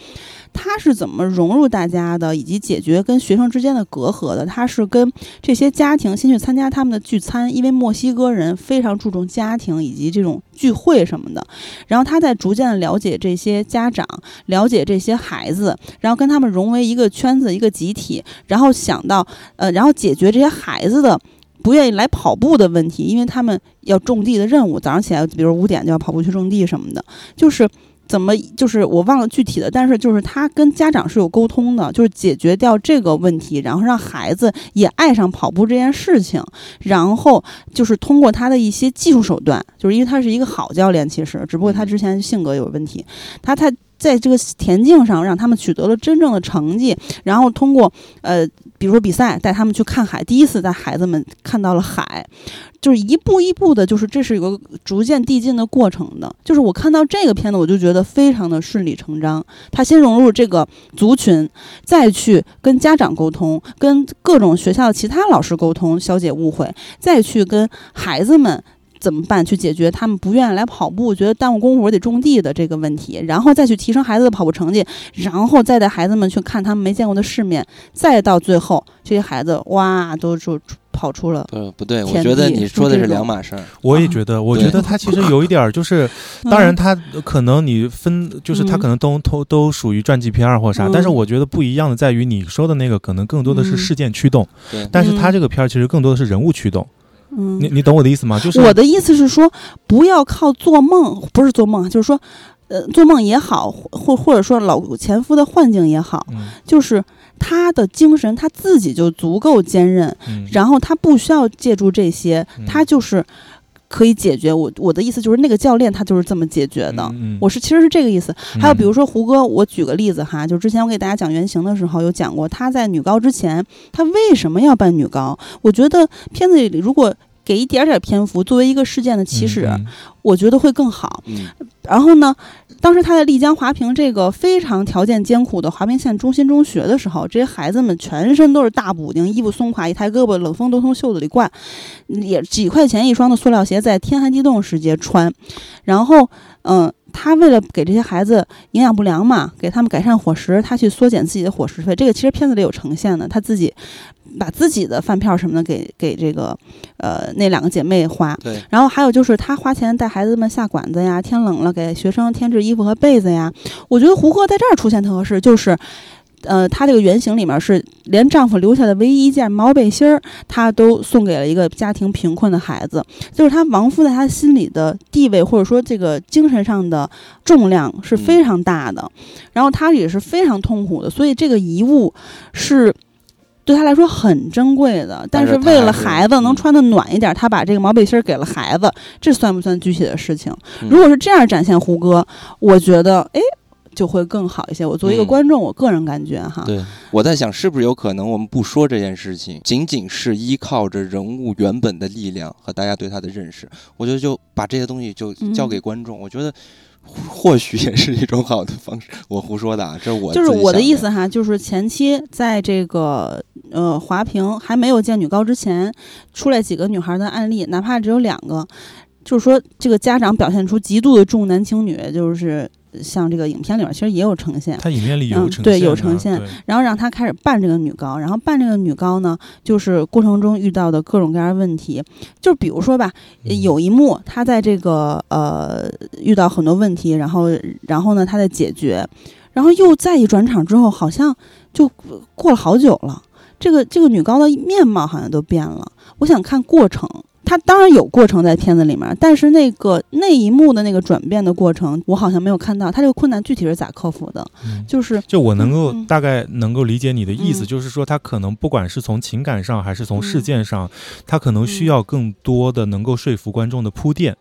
他是怎么融入大家的，以及解决跟学生之间的隔阂的？他是跟这些家庭先去参加他们的聚餐，因为墨西哥人非常注重家庭以及这种聚会什么的。然后他在逐渐的了解这些家长，了解这些孩子，然后跟他们融为一个圈子、一个集体，然后想到呃，然后解决这些孩子的。不愿意来跑步的问题，因为他们要种地的任务，早上起来，比如五点就要跑步去种地什么的，就是怎么，就是我忘了具体的，但是就是他跟家长是有沟通的，就是解决掉这个问题，然后让孩子也爱上跑步这件事情，然后就是通过他的一些技术手段，就是因为他是一个好教练，其实只不过他之前性格有问题，他他在这个田径上让他们取得了真正的成绩，然后通过呃，比如说比赛带他们去看海，第一次带孩子们看到了海，就是一步一步的，就是这是有个逐渐递进的过程的。就是我看到这个片子，我就觉得非常的顺理成章。他先融入这个族群，再去跟家长沟通，跟各种学校的其他老师沟通，消解误会，再去跟孩子们。怎么办？去解决他们不愿意来跑步，觉得耽误功夫，我得种地的这个问题，然后再去提升孩子的跑步成绩，然后再带孩子们去看他们没见过的世面，再到最后，这些孩子哇，都就跑出了。呃，不对，我觉得你说的是两码事儿。我也觉得，我觉得他其实有一点儿，就是，当然他可能你分，就是他嗯可能都都都属于传记片儿或啥，但是嗯我觉得不一样的在于你说的那个可能更多的是嗯事件驱动，对，但是他嗯这个片儿其实更多的是人物驱动。嗯，你你懂我的意思吗？就是我的意思是说，不要靠做梦，不是做梦，就是说，呃，做梦也好，或或者说老前夫的幻境也好，嗯。就是他的精神他自己就足够坚韧，嗯。然后他不需要借助这些，嗯。他就是可以解决。我我的意思就是，那个教练他就是这么解决的。嗯嗯我是其实是这个意思。还有比如说，说胡歌，我举个例子哈，就之前我给大家讲原型的时候有讲过，他在女高之前，他为什么要办女高？我觉得片子里如果给一点点篇幅作为一个事件的起始，嗯我觉得会更好。嗯，然后呢，当时他在丽江华坪这个非常条件艰苦的华坪县中心中学的时候，这些孩子们全身都是大补丁，衣服松垮，一抬胳膊冷风都从袖子里灌，也几块钱一双的塑料鞋，在天寒地冻时节穿。然后，嗯、他为了给这些孩子营养不良嘛，给他们改善伙食，他去缩减自己的伙食费。这个其实片子里有呈现的，他自己把自己的饭票什么的给给这个呃那两个姐妹花。对，然后还有就是她花钱带孩子们下馆子呀，天冷了给学生添置衣服和被子呀。我觉得胡歌在这儿出现特合适，就是。呃，她这个原型里面是连丈夫留下的唯一一件毛背心儿，他都送给了一个家庭贫困的孩子，就是她亡夫在她心里的地位，或者说这个精神上的重量是非常大的，然后她也是非常痛苦的，所以这个遗物是对他来说很珍贵的。但但是是为了孩子能穿的暖一点，他把这个毛背心儿给了孩子，这算不算具体的事情？嗯如果是这样展现胡歌，我觉得哎就会更好一些。我作为一个嗯观众，我个人感觉哈，对，我在想是不是有可能我们不说这件事情，仅仅是依靠着人物原本的力量和大家对他的认识，我觉得就把这些东西就交给嗯观众，我觉得或或许也是一种好的方式。我胡说的啊，这我就是我的意思哈，就是前期在这个呃华平还没有见女高之前，出来几个女孩的案例，哪怕只有两个，就是说这个家长表现出极度的重男轻女，就是像这个影片里面其实也有呈现。他影片里有嗯对呈现的有呈现然后让他开始扮这个女高，然后扮这个女高呢，就是过程中遇到的各种各样的问题，就比如说吧，嗯有一幕他在这个呃遇到很多问题，然后然后呢他在解决，然后又再一转场之后，好像就过了好久了，这个这个女高的面貌好像都变了。我想看过程。她当然有过程在片子里面，但是那个那一幕的那个转变的过程，我好像没有看到。他这个困难具体是咋克服的？嗯。就是就我能够大概能够理解你的意思，嗯。就是说他可能不管是从情感上还是从事嗯件上，他可能需嗯要更多的能够说服观众的铺垫，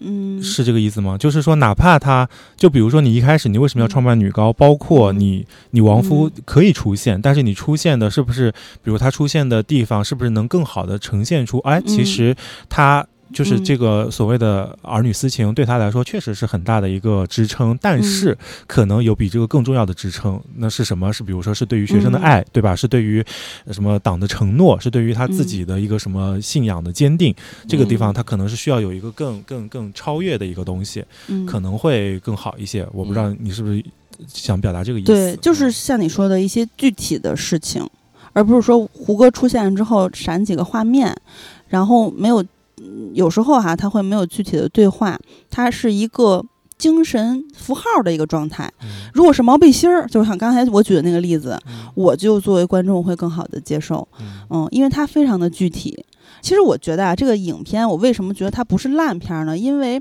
嗯，是这个意思吗？就是说，哪怕他就比如说你一开始你为什么要创办女高，包括嗯。你你亡夫嗯。可以出现，但是你出现的是不是，比如他出现的地方是不是能更好的呈现出，哎，其嗯。实他。就是嗯这个所谓的儿女私情，对他来说确实是很大的一个支撑，但是嗯可能有比这个更重要的支撑。那是什么？是比如说是对于学生的嗯爱，对吧？是对于呃什么党的承诺，是对于他自嗯己的一个什么信仰的坚定。这个地方嗯他可能是需要有一个更更更超越的一个东西，嗯可能会更好一些。我不知道你是不是想表达这个意思？对，就是像你说的一些具体的事情，而不是说胡歌出现之后闪几个画面，然后没有，嗯有时候哈、他会没有具体的对话，它是一个精神符号的一个状态。嗯如果是毛背心儿，就像刚才我举的那个例子，嗯我就作为观众会更好的接受，嗯嗯，因为它非常的具体。其实我觉得啊，这个影片我为什么觉得它不是烂片儿呢？因为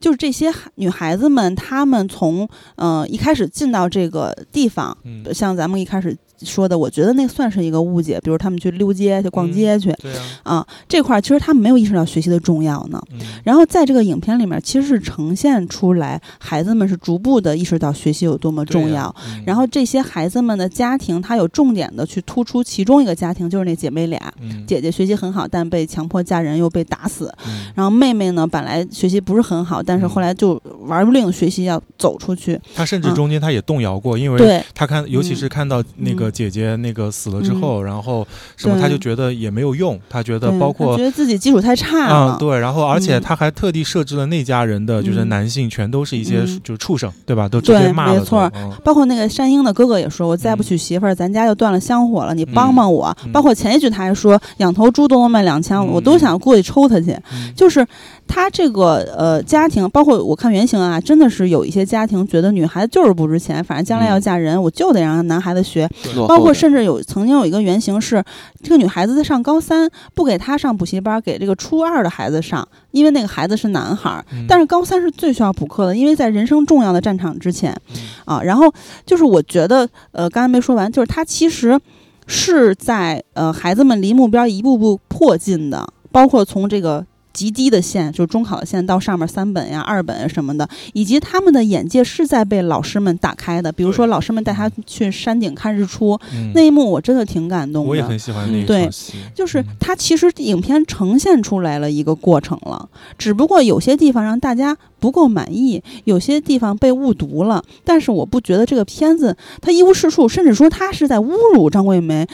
就是这些孩女孩子们，她们从呃一开始进到这个地方，嗯像咱们一开始说的，我觉得那算是一个误解。比如他们去溜街、去逛嗯街去、对啊，啊，这块儿其实他们没有意识到学习的重要呢。嗯然后在这个影片里面，其实是呈现出来孩子们是逐步的意识到学习有多么重要。然后这些孩子们的家庭，他有重点的去突出其中一个家庭，就是那姐妹俩，嗯姐姐学习很好，但被强迫嫁人又被打死。嗯然后妹妹呢，本来学习不是很好，但是后来就玩命学习，要走出去。他甚至嗯中间他也动摇过，因为对，他看，尤其是看到那个姐姐那个死了之后，然后什么他就觉得也没有用，他觉得包括觉得自己基础太差啊、了，对，然后而且嗯。他还特地设置了那家人的就是嗯。男性全都是一些嗯。就是畜生，对吧？都直接骂没错。嗯。包括那个山鹰的哥哥也说：“我再不嗯。娶媳妇儿，咱家就断了香火了，你帮帮我。嗯。包括前一句他还说：“养头猪都能卖两枪，嗯。我都想过去抽他去。嗯。就是他这个呃家庭，包括我看原型啊，真的是有一些家庭觉得女孩子就是不值钱，反正将来要嗯嫁人，我就得让男孩子学。包括甚至有曾经有一个原型是，这个女孩子在上高三，不给她上补习班，给这个初二的孩子上，因为那个孩子是男孩儿。嗯但是高三是最需要补课的，因为在人生重要的战场之前嗯啊。然后就是我觉得，呃，刚才没说完，就是他其实是在呃孩子们离目标一步步迫近的，包括从这个。极低的线，就是中考的线，到上面三本呀、二本呀什么的，以及他们的眼界是在被老师们打开的。比如说，老师们带他去山顶看日出，嗯那一幕我真的挺感动的。我也很喜欢那一对，就是嗯它其实影片呈现出来了一个过程了，只不过有些地方让大家不够满意，有些地方被误读了。但是我不觉得这个片子它一无是处，甚至说它是在侮辱张桂梅。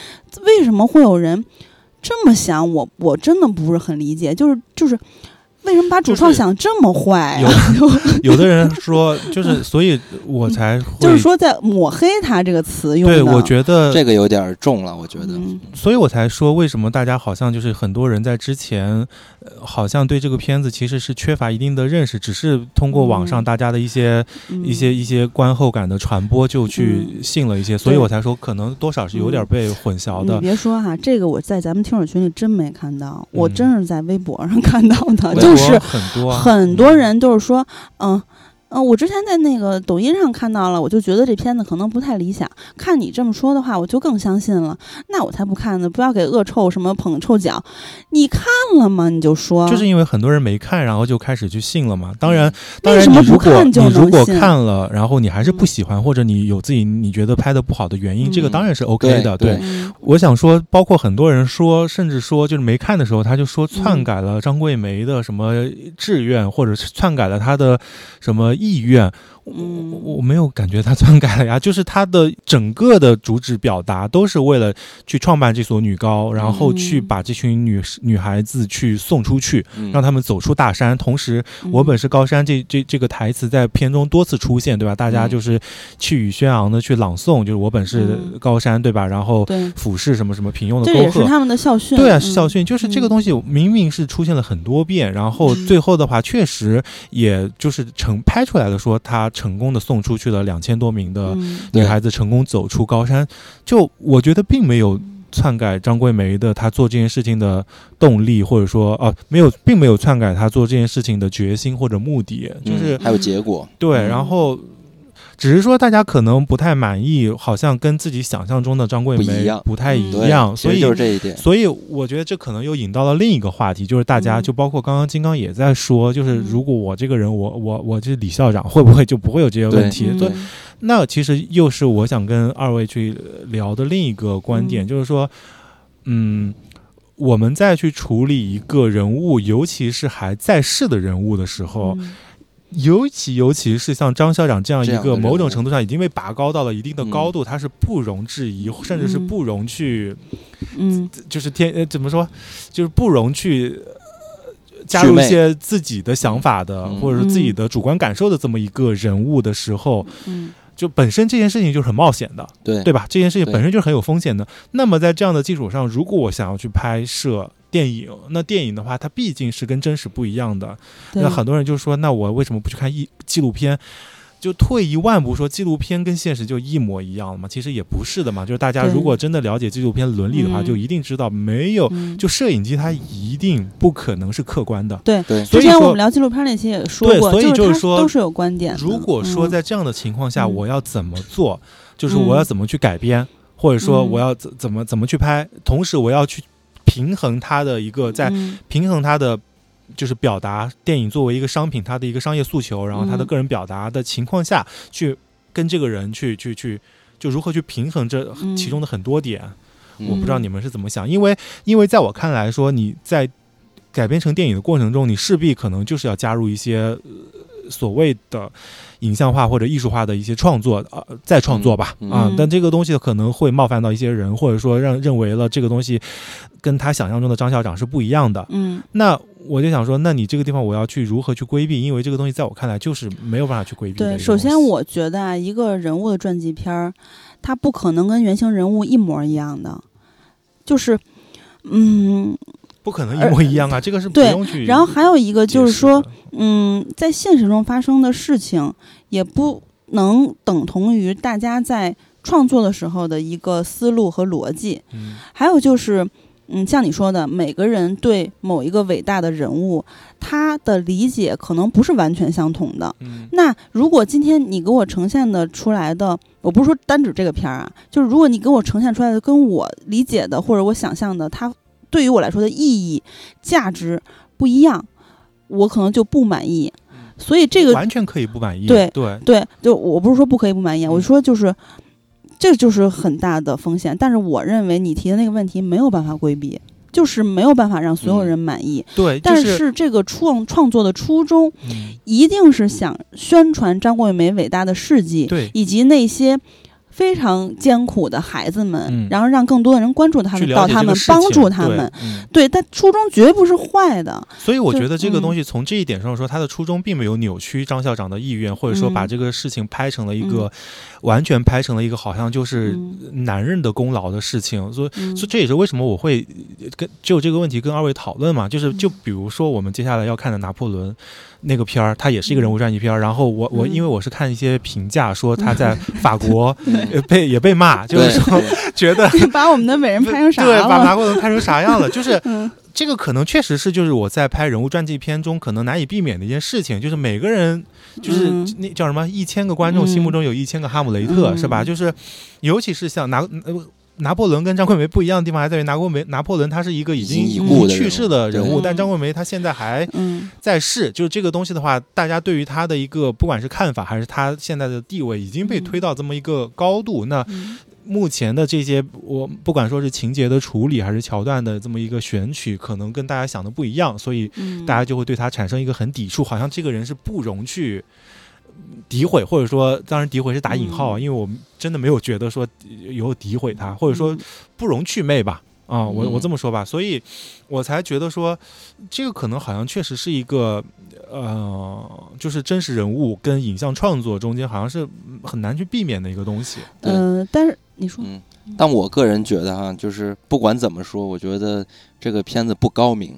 为什么会有人这么想？我我真的不是很理解，就是就是。为什么把主创想这么坏、有啊？有的人说，就是所以我才会，就是说在抹黑他这个词用的。对，我觉得这个有点重了，我觉得。嗯所以我才说，为什么大家好像就是很多人在之前，呃好像对这个片子其实是缺乏一定的认识，只是通过网上嗯。大家的一些、嗯。一些一些观后感的传播，就去信了一些，所以我才说可能多少是有点被混淆的。你别说哈，这个我在咱们听友群里真没看到，我嗯真是在微博上看到的，就是很多啊。很多人都是说，嗯。嗯，我之前在那个抖音上看到了，我就觉得这片子可能不太理想。看你这么说的话，我就更相信了。那我才不看呢！不要给恶臭什么捧臭脚。你看了吗？你就说，就是因为很多人没看，然后就开始去信了嘛。当然，当然你如果看就你如果看了，然后你还是不嗯喜欢，或者你有自己你觉得拍的不好的原因，这个嗯当然是 OK 的。对对嗯我想说，包括很多人说，甚至说就是没看的时候，他就说篡嗯改了张桂梅的什么志愿，或者是篡改了她的什么意愿。嗯我我没有感觉他篡改了呀，就是他的整个的主旨表达都是为了去创办这所女高，然后去嗯把这群女女孩子去送出去，嗯让他们走出大山。同时，我本是高山这这这个台词在片中多次出现，对吧？大家嗯就是气宇轩昂的去朗诵，就是我本是嗯高山，对吧？然后，俯视什么什么平庸的沟壑。也是他们的校训。对啊，嗯是校训，就是这个嗯东西明明是出现了很多遍，然后嗯最后的话，确实也就是成拍出来的，说他成功的送出去了两千多名的嗯女孩子，成功走出高山。就我觉得并没有篡改张桂梅的她做这件事情的动力，或者说啊、没有，并没有篡改她做这件事情的决心或者目的，就是、嗯还有结果，对，嗯然后。只是说大家可能不太满意，好像跟自己想象中的张桂梅不一样不太一样，所以就是这一点。所以我觉得这可能又引到了另一个话题，就是大家嗯就包括刚刚金刚也在说，就是嗯如果我这个人，我我我这李校长会不会就不会有这些问题？嗯对，那其实又是我想跟二位去聊的另一个观点，嗯就是说，嗯。我们再去处理一个人物，尤其是还在世的人物的时候，嗯尤其尤其是像张校长这样一个某种程度上已经被拔高到了一定的嗯高度，他是不容置疑，甚至是嗯不容去嗯。就是天呃怎么说，就是不容去。呃加入一些自己的想法的，嗯。或者是自己的主观感受的这么一个人物的时候，嗯。就本身这件事情就是很冒险的，对。对吧？这件事情本身就是很有风险的。那么在这样的基础上，如果我想要去拍摄电影，那电影的话，它毕竟是跟真实不一样的。那很多人就说，那我为什么不去看一纪录片？就退一万步说，纪录片跟现实就一模一样了吗？其实也不是的嘛。就是大家如果真的了解纪录片伦理的话，嗯就一定知道，没有嗯就摄影机它一定不可能是客观的。对。对，所以说之前我们聊纪录片那期也说过，对所以就是说都是有观点的。如果说嗯在这样的情况下，嗯我要怎么做？就是我要怎么去改编，或者说嗯我要怎怎么怎么去拍，同时我要去平衡它的一个在嗯平衡它的。就是表达电影作为一个商品，它的一个商业诉求，然后他的嗯个人表达的情况下，去跟这个人去去去，就如何去平衡这嗯其中的很多点。嗯我不知道你们是怎么想，因为因为在我看来说，你在改编成电影的过程中，你势必可能就是要加入一些、呃、所谓的影像化或者艺术化的一些创作，呃，再创作吧，嗯啊嗯，但这个东西可能会冒犯到一些人，或者说让认为了这个东西跟他想象中的张校长是不一样的。嗯那我就想说，那你这个地方我要去如何去规避？因为这个东西在我看来就是没有办法去规避对，首先我觉得啊，一个人物的传记片儿，它不可能跟原型人物一模一样的，就是，嗯不可能一模一样啊，这个是不对用去。然后还有一个就是说，，嗯嗯，在现实中发生的事情，也不能等同于大家在创作的时候的一个思路和逻辑。嗯还有就是，嗯，像你说的，每个人对某一个伟大的人物，他的理解可能不是完全相同的。嗯那如果今天你给我呈现的出来的，我不是说单指这个片儿啊，就是如果你给我呈现出来的跟我理解的或者我想象的，它对于我来说的意义、价值不一样，我可能就不满意。所以这个完全可以不满意。对对，对，就我不是说不可以不满意，啊，我嗯说就是。这就是很大的风险，但是我认为你提的那个问题没有办法规避，就是没有办法让所有嗯人满意。对，就但是是这个创创作的初衷，嗯一定是想宣传张桂梅伟大的事迹，对以及那些非常艰苦的孩子们，嗯。然后让更多的人关注他们，去了到他们，帮助他们。嗯。对，但初衷绝不是坏的。所以我觉得这个东嗯。西从这一点上说，他的初衷并没有扭曲张校长的意愿，或者说把嗯这个事情拍成了一个、完全拍成了一个好像就是嗯。男人的功劳的事情。所以，嗯。所以这也是为什么我会呃跟就这个问题跟二位讨论嘛，就是就比如说我们接下来要看的拿破仑那个片儿，它也是一个人物传记片儿。然后我我嗯。因为我是看一些评价说他在法国呃 被也被骂，就是说 觉得把我们的美人拍成啥对，把了？拿破仑拍成啥样了？就是嗯这个可能确实是就是我在拍人物传记片中可能难以避免的一件事情，就是每个人就是嗯那叫什么一千个观众嗯心目中有一千个哈姆雷特、嗯是吧？就是尤其是像拿呃。拿破仑跟张桂梅不一样的地方还在于，拿破梅拿破仑他是一个已经已故去世的人物，但张桂梅她现在还嗯在世。就是这个东西的话，大家对于他的一个不管是看法还是他现在的地位，已经被嗯推到这么一个高度。那嗯目前的这些，我不管说是情节的处理，还是桥段的这么一个选取，可能跟大家想的不一样，所以嗯，大家就会对他产生一个很抵触，好像这个人是不容去诋毁，或者说，当然诋毁是打引号因为我们真的没有觉得说有诋毁他，或者说嗯不容祛魅吧。啊，我我嗯这么说吧，所以我才觉得说，这个可能好像确实是一个，呃，就是真实人物跟影像创作中间好像是很难去避免的一个东西。嗯呃，但是你说，嗯，但我个人觉得哈，就是不管怎么说，我觉得这个片子不高明。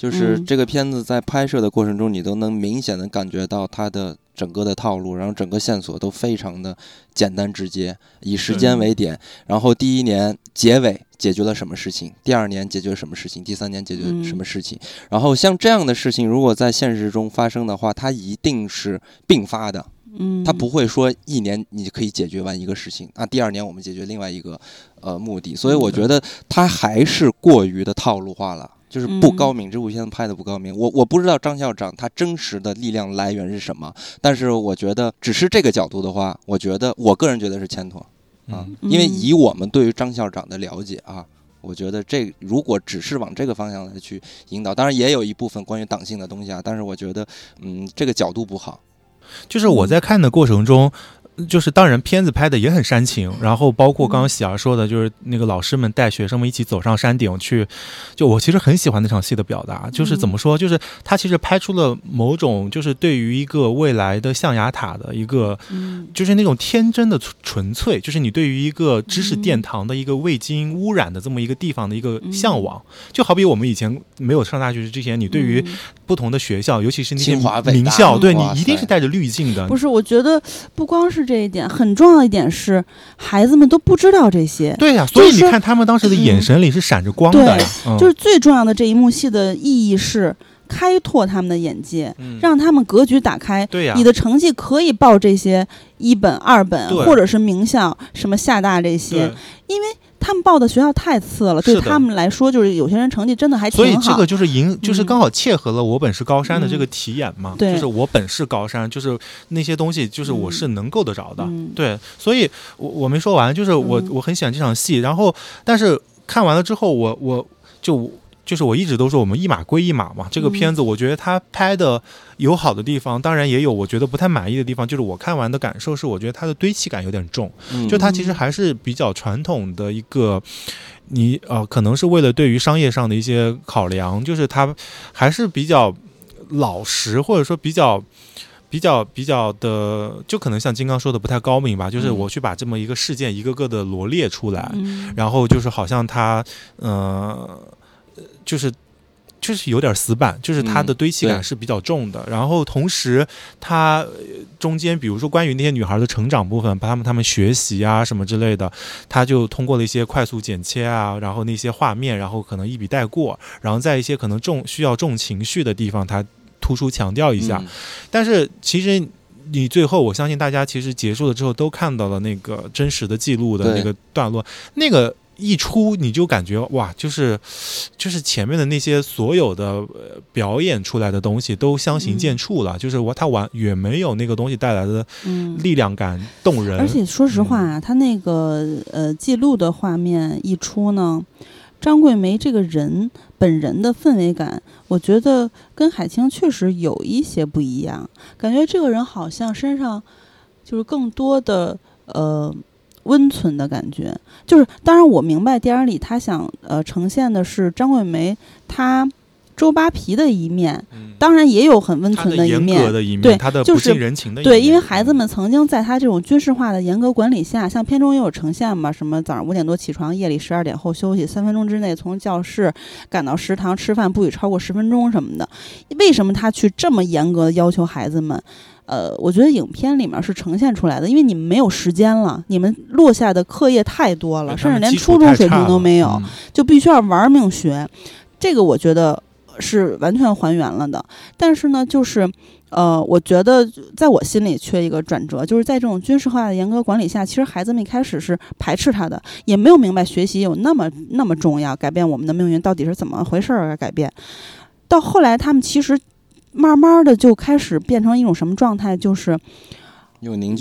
就是嗯。这个片子在拍摄的过程中，你都能明显的感觉到它的整个的套路，然后整个线索都非常的简单直接，以时间为点，然后第一年结尾解决了什么事情，第二年解决什么事情，第三年解决什么事情，然后像这样的事情，如果在现实中发生的话，它一定是并发的，嗯，它不会说一年你可以解决完一个事情，那第二年我们解决另外一个呃目的，所以我觉得它还是过于的套路化了。就是不高明，这部片子拍的不高明。我我不知道张校长他真实的力量来源是什么，但是我觉得只是这个角度的话，我觉得我个人觉得是牵拖啊嗯，因为嗯以我们对于张校长的了解啊，我觉得这如果只是往这个方向来去引导，当然也有一部分关于党性的东西啊，但是我觉得嗯这个角度不好。就是我在看的过程中，就是当然片子拍的也很煽情，然后包括刚刚喜儿说的，就是那个老师们带学生们一起走上山顶去，就我其实很喜欢那场戏的表达，就是怎么说，就是他其实拍出了某种就是对于一个未来的象牙塔的一个。嗯。就是那种天真的纯纯粹，就是你对于一个知识殿堂的一个未经污染的这么一个地方的一个向往，就好比我们以前没有上大学之前，你对于嗯。不同的学校，尤其是那些名校，对你一定是带着滤镜的。不是，我觉得不光是这一点，很重要一点是，孩子们都不知道这些。对呀、所以你看他们当时的眼神里是闪着光的就是最重要的这一幕戏的意义是开拓他们的眼界，嗯。让他们格局打开。对呀、你的成绩可以报这些一本、二本，或者是名校，什么厦大这些因为，，他们报的学校太次了，对他们来说，就是有些人成绩真的还挺好。所以。这个就是迎，就是嗯刚好切合了我本是高山的这个嗯。题眼嘛，对。就是我本是高山，就是那些东西，就是我是能够得着的，嗯。对，所以我我没说完，就是我、嗯。我很喜欢这场戏，然后但是看完了之后，我我就。就是我一直都说我们一码归一码嘛。这个嗯片子我觉得它拍的有好的地方，当然也有我觉得不太满意的地方。就是我看完的感受是，我觉得它的堆砌感有点重，嗯就它其实还是比较传统的一个。你呃，可能是为了对于商业上的一些考量，就是它还是比较老实，或者说比较比较比较的，就可能像金刚说的不太高明吧。就是嗯我去把这么一个事件一个个的罗列出来，嗯然后就是好像它呃，就是。就是有点死板，就是它的嗯堆砌感是比较重的。然后同时，它呃中间比如说关于那些女孩的成长部分，把他们他们学习啊什么之类的，他就通过了一些快速剪切啊，然后那些画面，然后可能一笔带过，然后在一些可能重需要重情绪的地方，他突出强调一下。嗯但是其实你最后，我相信大家其实结束了之后都看到了那个真实的记录的那个段落，那个。一出你就感觉哇，就是就是前面的那些所有的呃表演出来的东西都相形见绌了，就是我他完远没有那个东西带来的嗯。力量感动人。而且说实话啊，他那个呃记录的画面一出呢，张桂梅这个人本人的氛围感，我觉得跟海清确实有一些不一样，感觉这个人好像身上就是更多的呃。温存的感觉，就是当然我明白电影里他想呃呈现的是张桂梅她周扒皮的一面，嗯当然也有很温存他的严一面，格的一面，对他的不就是近人情的一面，对，因为孩子们曾经在他这种军事化的严格管理下，像片中也有呈现嘛，什么早上五点多起床，夜里十二点后休息，三分钟之内从教室赶到食堂吃饭不许超过十分钟什么的。为什么他去这么严格的要求孩子们？呃，我觉得影片里面是呈现出来的，因为你们没有时间了，你们落下的课业太多了，甚至连初中水平都没有。嗯就必须要玩命学，这个我觉得是完全还原了的。但是呢，就是呃，我觉得在我心里缺一个转折，就是在这种军事化的严格管理下，其实孩子们一开始是排斥他的，也没有明白学习有那么那么重要，改变我们的命运到底是怎么回事儿啊？改变到后来，他们其实。慢慢的就开始变成一种什么状态，就是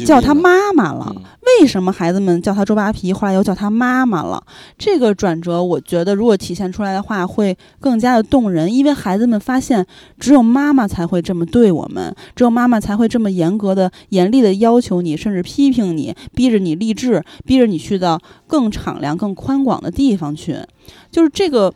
叫他妈妈了。嗯为什么孩子们叫他周扒皮，后来又叫他妈妈了？这个转折，我觉得如果体现出来的话，会更加的动人，因为孩子们发现，只有妈妈才会这么对我们，只有妈妈才会这么严格的、严厉的要求你，甚至批评你，逼着你励志，逼着你去到更敞亮、更宽广的地方去。就是这个，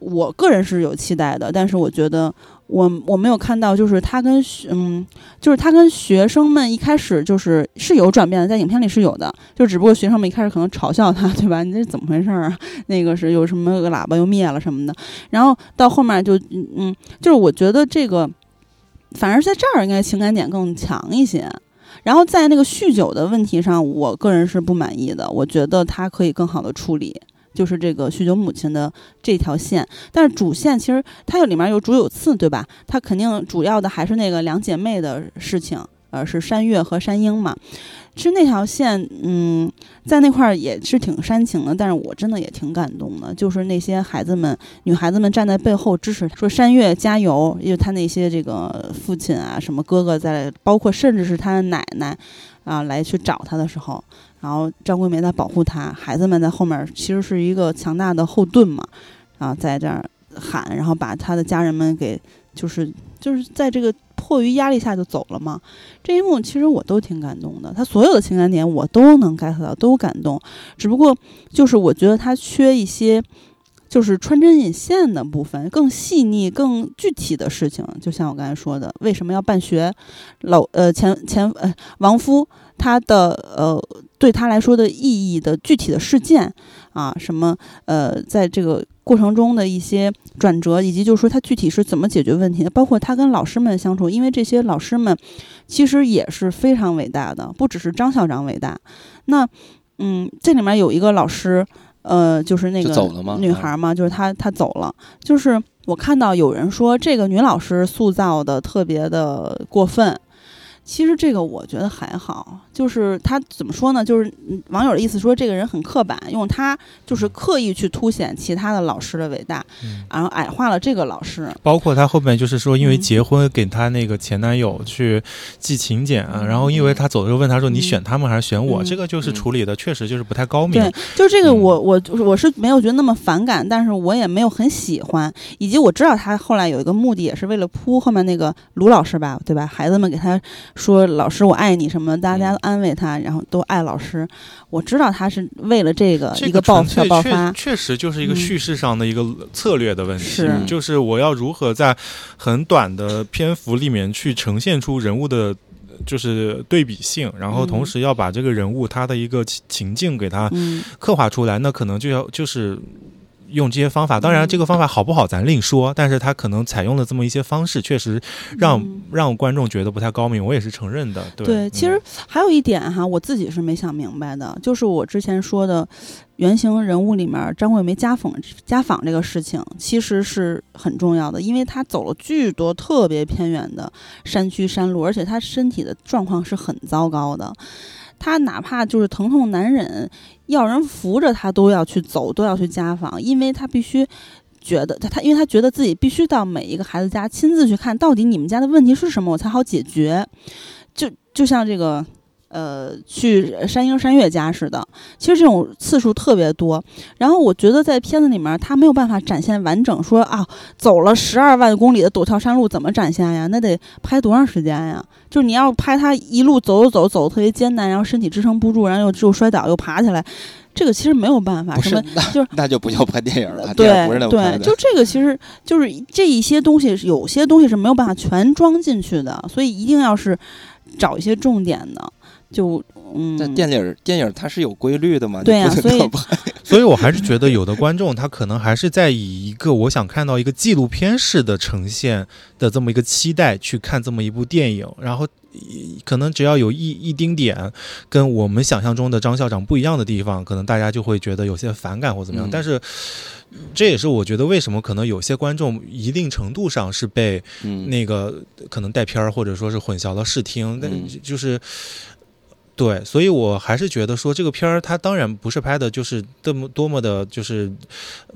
我个人是有期待的，但是我觉得。我我没有看到，就是他跟嗯，就是他跟学生们一开始就是是有转变的，在影片里是有的，就只不过学生们一开始可能嘲笑他，对吧？你这怎么回事儿啊？那个是有什么个喇叭又灭了什么的，然后到后面就嗯嗯，就是我觉得这个反而在这儿应该情感点更强一些。然后在那个酗酒的问题上，我个人是不满意的，我觉得他可以更好的处理。就是这个酗酒母亲的这条线，但是主线其实它有里面有主有次，对吧？它肯定主要的还是那个两姐妹的事情，呃，是山月和山鹰嘛。其实那条线，嗯，在那块儿也是挺煽情的，但是我真的也挺感动的。就是那些孩子们、女孩子们站在背后支持，说山月加油，因为他那些这个父亲啊、什么哥哥在，包括甚至是他的奶奶啊来去找他的时候，然后张桂梅在保护他，孩子们在后面其实是一个强大的后盾嘛，啊，在这儿喊，然后把他的家人们给就是就是在这个迫于压力下就走了嘛。这一幕其实我都挺感动的，他所有的情感点我都能 get 到，都感动。只不过就是我觉得他缺一些。就是穿针引线的部分，更细腻、更具体的事情，就像我刚才说的，为什么要办学？老呃前前呃王夫他的呃对他来说的意义的具体的事件啊，什么呃在这个过程中的一些转折，以及就是说他具体是怎么解决问题的，包括他跟老师们相处，因为这些老师们其实也是非常伟大的，不只是张校长伟大。那嗯，这里面有一个老师，呃，就是那个女孩嘛，就是她她走了，就是我看到有人说这个女老师塑造的特别的过分。其实这个我觉得还好，就是他怎么说呢？就是嗯网友的意思说这个人很刻板，用他就是刻意去凸显其他的老师的伟大，嗯然后矮化了这个老师。包括他后面就是说，因为嗯结婚给他那个前男友去寄请柬，啊然后因为他走的时候问他说：“你嗯选他们还是选我？”嗯这个就是嗯处理的确实就是不太高明。对，就这个嗯我我就是我是没有觉得那么反感，但是我也没有很喜欢，以及我知道他后来有一个目的，也是为了铺后面那个卢老师吧，对吧？孩子们给他说“老师我爱你”什么的，大家都安慰他，然后都爱老师。我知道他是为了这个这一个爆纯粹确小爆发，确实就是一个嗯。叙事上的一个策略的问题，是。就是我要如何在很短的篇幅里面去呈现出人物的。就是对比性，然后同嗯。时要把这个人物他的一个情情境给他嗯。刻画出来，那可能就要就是用这些方法。当然，嗯这个方法好不好咱另说，但是他可能采用了这么一些方式，确实让、嗯让观众觉得不太高明，我也是承认的。对，对，其实嗯还有一点哈，我自己是没想明白的，就是我之前说的原型人物里面张桂梅家访家访这个事情，其实是很重要的，因为她走了巨多特别偏远的山区山路，而且她身体的状况是很糟糕的。他哪怕就是疼痛难忍，要人扶着他都要去走，都要去家访，因为他必须觉得他他，因为他觉得自己必须到每一个孩子家亲自去看到底你们家的问题是什么，我才好解决。就就像这个。呃，去山鹰、山月家似的，其实这种次数特别多。然后我觉得在片子里面，他没有办法展现完整，说啊，走了十二万公里的陡峭山路怎么展现呀？那得拍多长时间呀？就是你要拍他一路走走走，走特别艰难，然后身体支撑不住，然后又又摔倒又爬起来，这个其实没有办法。什么，那就是那就不叫拍电影了，电对影不是那对，就这个其实就是这一些东西，有些东西是没有办法全装进去的，所以一定要是找一些重点的。就嗯，那电影电影它是有规律的嘛？对呀所以 所以我还是觉得有的观众他可能还是在以一个我想看到一个纪录片式的呈现的这么一个期待去看这么一部电影，然后一可能只要有一一丁点跟我们想象中的张校长不一样的地方，可能大家就会觉得有些反感或怎么样。嗯但是这也是我觉得为什么可能有些观众一定程度上是被嗯，那个可能带偏儿或者说是混淆了视听，但嗯就是。对，所以我还是觉得说这个片儿，它当然不是拍的就是这么多么的，就是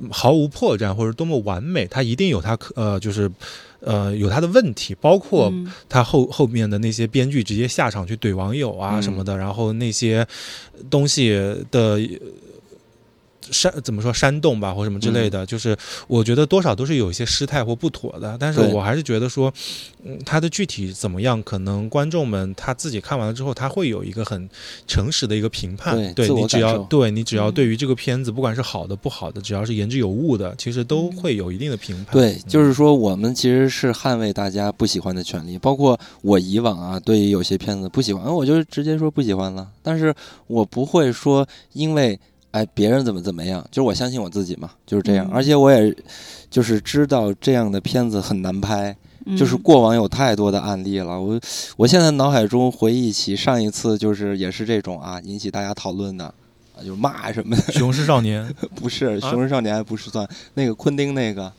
嗯毫无破绽或者多么完美，它一定有它可呃就是呃有它的问题，包括它后后面的那些编剧直接下场去怼网友啊嗯什么的，然后那些东西的。呃煽怎么说煽动吧，或什么之类的，就是我觉得多少都是有一些失态或不妥的，但是我还是觉得说，嗯，它的具体怎么样，可能观众们他自己看完了之后，他会有一个很诚实的一个评判。对你只要对你只要嗯。对于这个片子，不管是好的不好的，只要是言之有物的，其实都嗯。会有一定的评判。对，嗯。就是说我们其实是捍卫大家不喜欢的权利，包括我以往啊，对于有些片子不喜欢，我就直接说不喜欢了，但是我不会说因为哎别人怎么怎么样，就是我相信我自己嘛，就是这样，嗯而且我也就是知道这样的片子很难拍，就是嗯过往有太多的案例了，我我现在脑海中回忆起上一次就是也是这种啊引起大家讨论的。啊，就是骂什么的，雄狮少年 不是《啊雄狮少年》还不是算那个昆汀那个《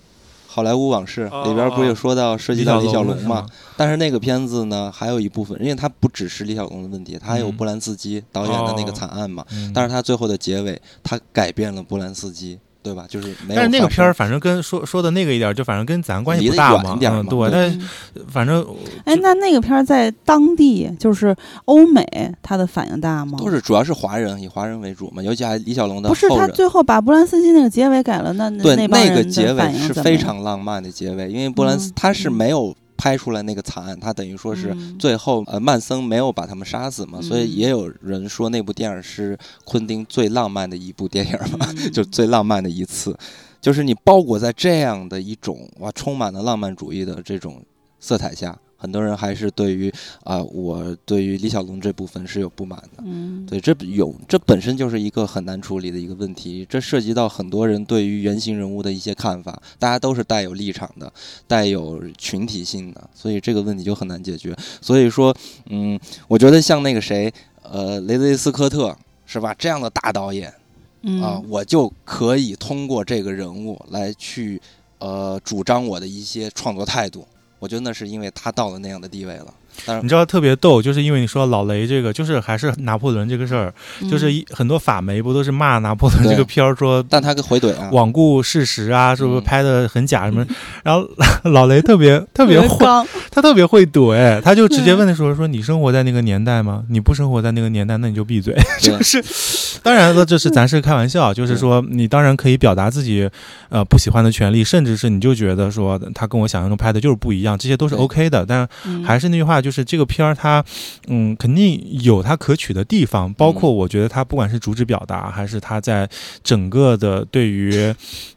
好莱坞往事》哦里边不是有说到涉及到李小龙嘛？？但是那个片子呢，还有一部分，因为它不只是李小龙的问题，它还有嗯波兰斯基导演的那个哦惨案嘛。嗯但是它最后的结尾，它改变了波兰斯基，对吧？就是没有。但是那个片儿，，反正跟说说的那个一点儿，就反正跟咱关系不大嘛，远一点嗯，对，但反正哎，那那个片儿在当地就是欧美，它的反应大吗？都是主要是华人，以华人为主嘛，尤其还李小龙的不是。他最后把波兰斯基那个结尾改了，那对那那个结尾是非常浪漫的结尾，因为波兰斯嗯他是嗯没有拍出来那个惨案，他等于说是嗯。最后呃曼森没有把他们杀死嘛，所以嗯也有人说那部电影是昆汀最浪漫的一部电影嘛，嗯。就最浪漫的一次，就是你包裹在这样的一种哇充满了浪漫主义的这种色彩下，很多人还是对于啊、我对于李小龙这部分是有不满的。嗯，对，这有这本身就是一个很难处理的一个问题，这涉及到很多人对于原型人物的一些看法，大家都是带有立场的，带有群体性的，所以这个问题就很难解决。所以说，嗯，我觉得像那个谁，呃，雷德利·斯科特是吧？这样的大导演嗯啊，我就可以通过这个人物来去呃主张我的一些创作态度。我觉得那是因为他到了那样的地位了。当然。你知道特别逗，就是因为你说老雷这个，就是还是拿破仑这个事儿，就是一很多法媒不都是骂拿破仑这个片儿说但他跟回怼啊，罔顾事实啊，是不是嗯。拍的很假什么？然后老雷特别 特别会，他特别会怼，他就直接问的时候说：“你生活在那个年代吗？你不生活在那个年代，那你就闭嘴。”对。就是，当然了，这是咱是开玩笑，就是说你当然可以表达自己呃不喜欢的权利，甚至是你就觉得说他跟我想象中拍的就是不一样，这些都是 OK 的。但嗯。还是那句话，就是这个片儿它嗯肯定有它可取的地方，包括我觉得它不管是主旨表达，还是它在整个的对于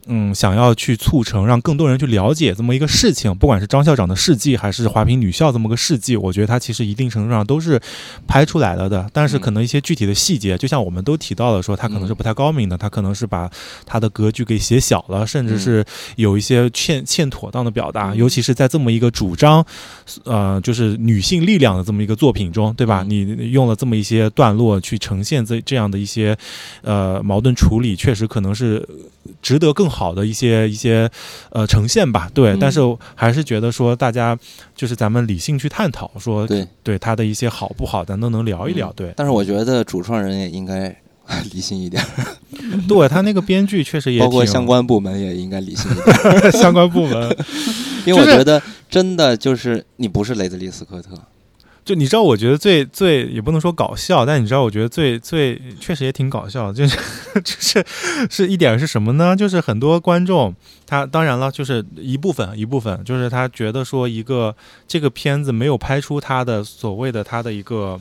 嗯想要去促成让更多人去了解这么一个事情，不管是张校长的事迹，还是华坪女校这么个事迹，我觉得它其实一定程度上都是拍出来了的。但是可能一些具体的细节，就像我们都提到了说，它可能是不太高明的，它可能是把它的格局给写小了，甚至是有一些欠欠妥当的表达，嗯。尤其是在这么一个主张呃，就是女性力量的这么一个作品中，对吧？嗯你用了这么一些段落去呈现这这样的一些呃矛盾处理，确实可能是值得更好的一些一些呃呈现吧。对，嗯但是还是觉得说大家就是咱们理性去探讨，说对。对他的一些好不好，咱都能聊一聊。嗯对，但是我觉得主创人也应该 理性一点，对他那个编剧确实也包括相关部门也应该理性一点，相关部门。因为我觉得真的就是你不是雷德利·斯科特，就你知道，我觉得最最也不能说搞笑，但你知道，我觉得最最确实也挺搞笑，就是就是是一点是什么呢？就是很多观众他当然了，就是一部分一部分，就是他觉得说一个这个片子没有拍出他的所谓的他的一个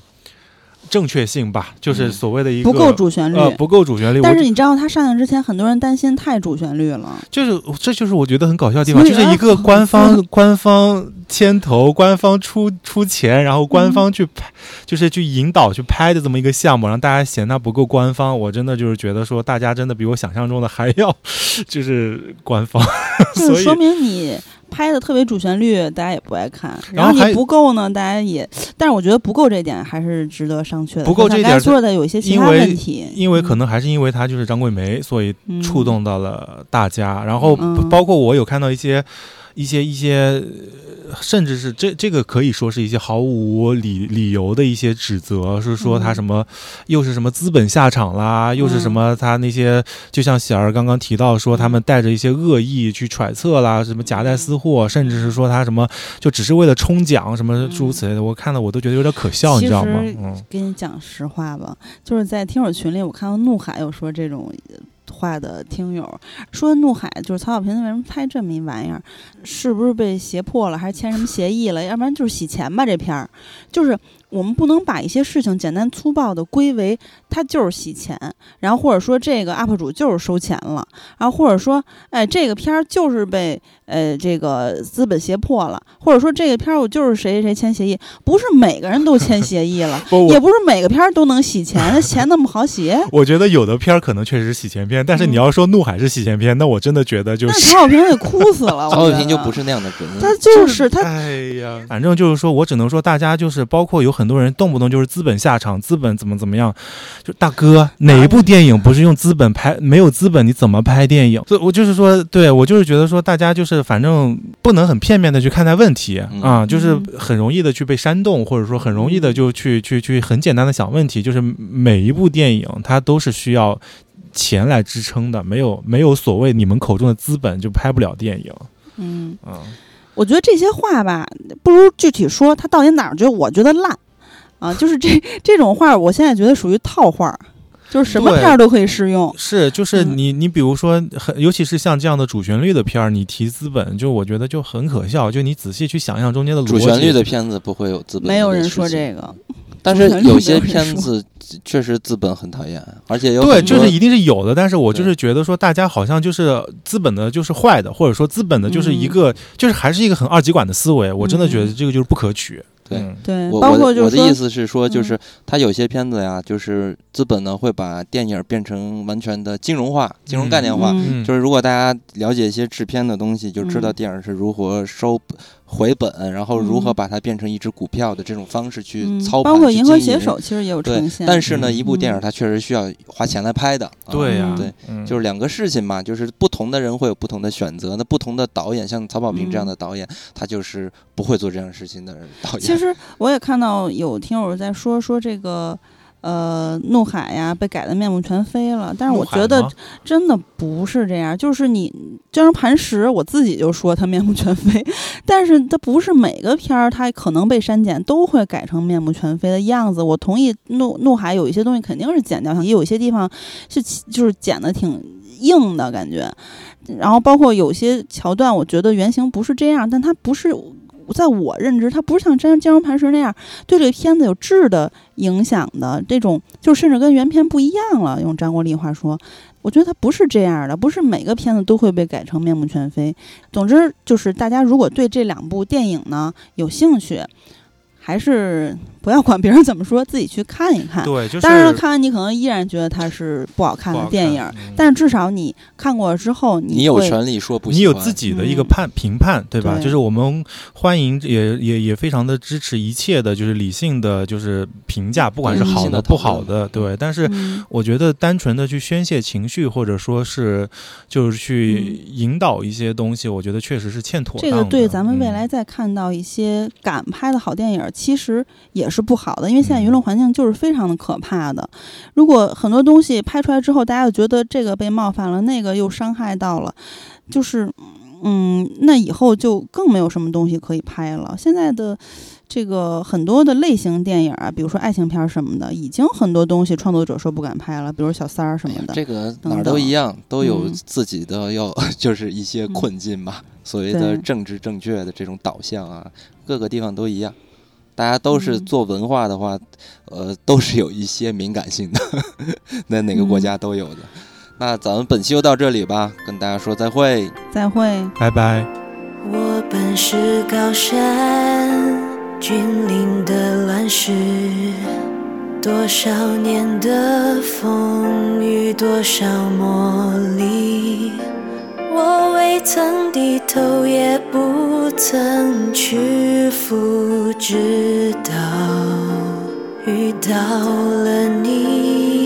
正确性吧，就是嗯所谓的一个不够主旋律。呃不够主旋律。但是你知道，它上映之前，很多人担心太主旋律了。就是这就是我觉得很搞笑的地方，就是一个啊官方官方牵头，官方出出钱，然后官方去拍，就是去引导去拍的这么一个项目，让大家嫌它不够官方。我真的就是觉得说，大家真的比我想象中的还要 就是官方，所以就是说明你拍的特别主旋律，大家也不爱看。然然后你不够呢，大家也，但是我觉得不够这点还是值得商榷的。不够这一点像刚才说的有一些其他问题，因为可能还是因为他就是张桂梅，所以嗯触动到了大家。然后嗯包括我有看到一些。一些一些，呃甚至是这这个可以说是一些毫无理理由的一些指责，是说他嗯什么、又是什么资本下场啦，又是什么他那些，就像喜儿刚刚提到说他们带着一些恶意去揣测啦，什么夹带私货，甚至是说他什么就只是为了冲奖什么诸如此类的，我看了我都觉得有点可笑，你知道吗？嗯。跟你讲实话吧，就是在听友群里，我看到怒海有说这种呃话的听友说，怒海就是曹小平为什么拍这么一玩意儿，是不是被胁迫了，还是签什么协议了？要不然就是洗钱吧？这片儿就是我们不能把一些事情简单粗暴的归为它就是洗钱，然后或者说这个 UP 主就是收钱了，然后或者说哎这个片儿就是被呃这个资本胁迫了，或者说这个片儿我就是谁谁谁签协议，不是每个人都签协议了 不也不是每个片儿都能洗钱，那钱那么好洗？我觉得有的片儿可能确实是洗钱片，但是你要说《怒海》是洗钱片，那我真的觉得就那是。曹小平得哭死了。曹小平就不是那样的人，他就是他哎呀，反正就是说，我只能说，大家就是包括有很多人动不动就是资本下场，资本怎么怎么样，就大哥，哪一部电影不是用资本拍？没有资本你怎么拍电影？所以我就是说，对我就是觉得说，大家就是反正不能很片面的去看待问题嗯啊，就是嗯很容易的去被煽动，或者说很容易的就去去去很简单的想问题，就是每一部电影它都是需要。钱来支撑的，没有没有所谓你们口中的资本就拍不了电影嗯，啊。我觉得这些话吧，不如具体说他到底哪儿觉得我觉得烂啊？就是这这种话，我现在觉得属于套话，就是什么片儿都可以适用。是，就是嗯你，你比如说，很，尤其是像这样的主旋律的片儿，你提资本，就我觉得就很可笑。就你仔细去想象中间的逻辑，主旋律的片子不会有资本，没有人说，这个，但是有些片子确实资本很讨厌，而且有对，就是一定是有的。但是我就是觉得说，大家好像就是资本的就是坏的，或者说资本的就是一嗯个，就是还是一个很二极管的思维。我真的觉得嗯这个就是不可取。嗯对，我包我我的括就是说意思是说，就嗯。是他有些片子呀，就是资本呢会把电影变成完全的金融化、金融概念化。嗯就是如果大家了解一些制片的东西，就知道嗯。电影是如何收回本，然后如何嗯把它变成一只股票的这种方式去嗯操盘、包括《去银河经营携手》其实也有对呈现，但是呢，嗯一部电影嗯它确实需要花钱来拍的。啊对对，嗯就是两个事情嘛，就是不同的人会有不同的选择。那不同的导演，像曹保平这样嗯的导演，他就是不会做这样事情的导演。其实实我也看到有听友在说说这个。呃，怒海呀，被改的面目全非了。但是我觉得真的不是这样，就是你《就像磐石》，我自己就说它面目全非。但是它不是每个片儿，它可能被删减都会改成面目全非的样子。我同意，怒怒海有一些东西肯定是剪掉，也有一些地方是就是剪的挺硬的感觉。然后包括有些桥段，我觉得原型不是这样，但它不是。在我认知，它不是像《真金融磐石》那样对这个片子有质的影响的这种，就甚至跟原片不一样了。用张国立话说，我觉得它不是这样的，不是每个片子都会被改成面目全非。总之，就是大家如果对这两部电影呢有兴趣。还是不要管别人怎么说，自己去看一看。对，就是当然看完你可能依然觉得它是不好看的电影，但是至少你看过了之后，你有权利说不，你有自己的一个判评判，对吧？就是我们欢迎，也也也非常的支持一切的，就是理性的，就是评价，不管是好的不好的，对。但是我觉得单纯的去宣泄情绪，或者说是就是去引导一些东西，我觉得确实是欠妥当。这个对咱们未来再看到一些敢拍的好电影。其实也是不好的，因为现在舆论环境就是非常的可怕的。如果很多东西拍出来之后，大家又觉得这个被冒犯了，那个又伤害到了，就是，嗯，那以后就更没有什么东西可以拍了。现在的这个很多的类型电影啊，比如说爱情片什么的，已经很多东西创作者说不敢拍了，比如小三儿什么的。这个哪儿都一样，都有自己的要 就是一些困境吧。所谓的政治正确的这种导向啊，各个地方都一样。大家都是做文化的话，呃，都是有一些敏感性的，那哪个国家都有的。那咱们本期就到这里吧，跟大家说再会，再会，拜拜。我本是高山峻岭的乱石，多少年的风雨，多少磨砺。我未曾低头，也不曾屈服，直到遇到了你。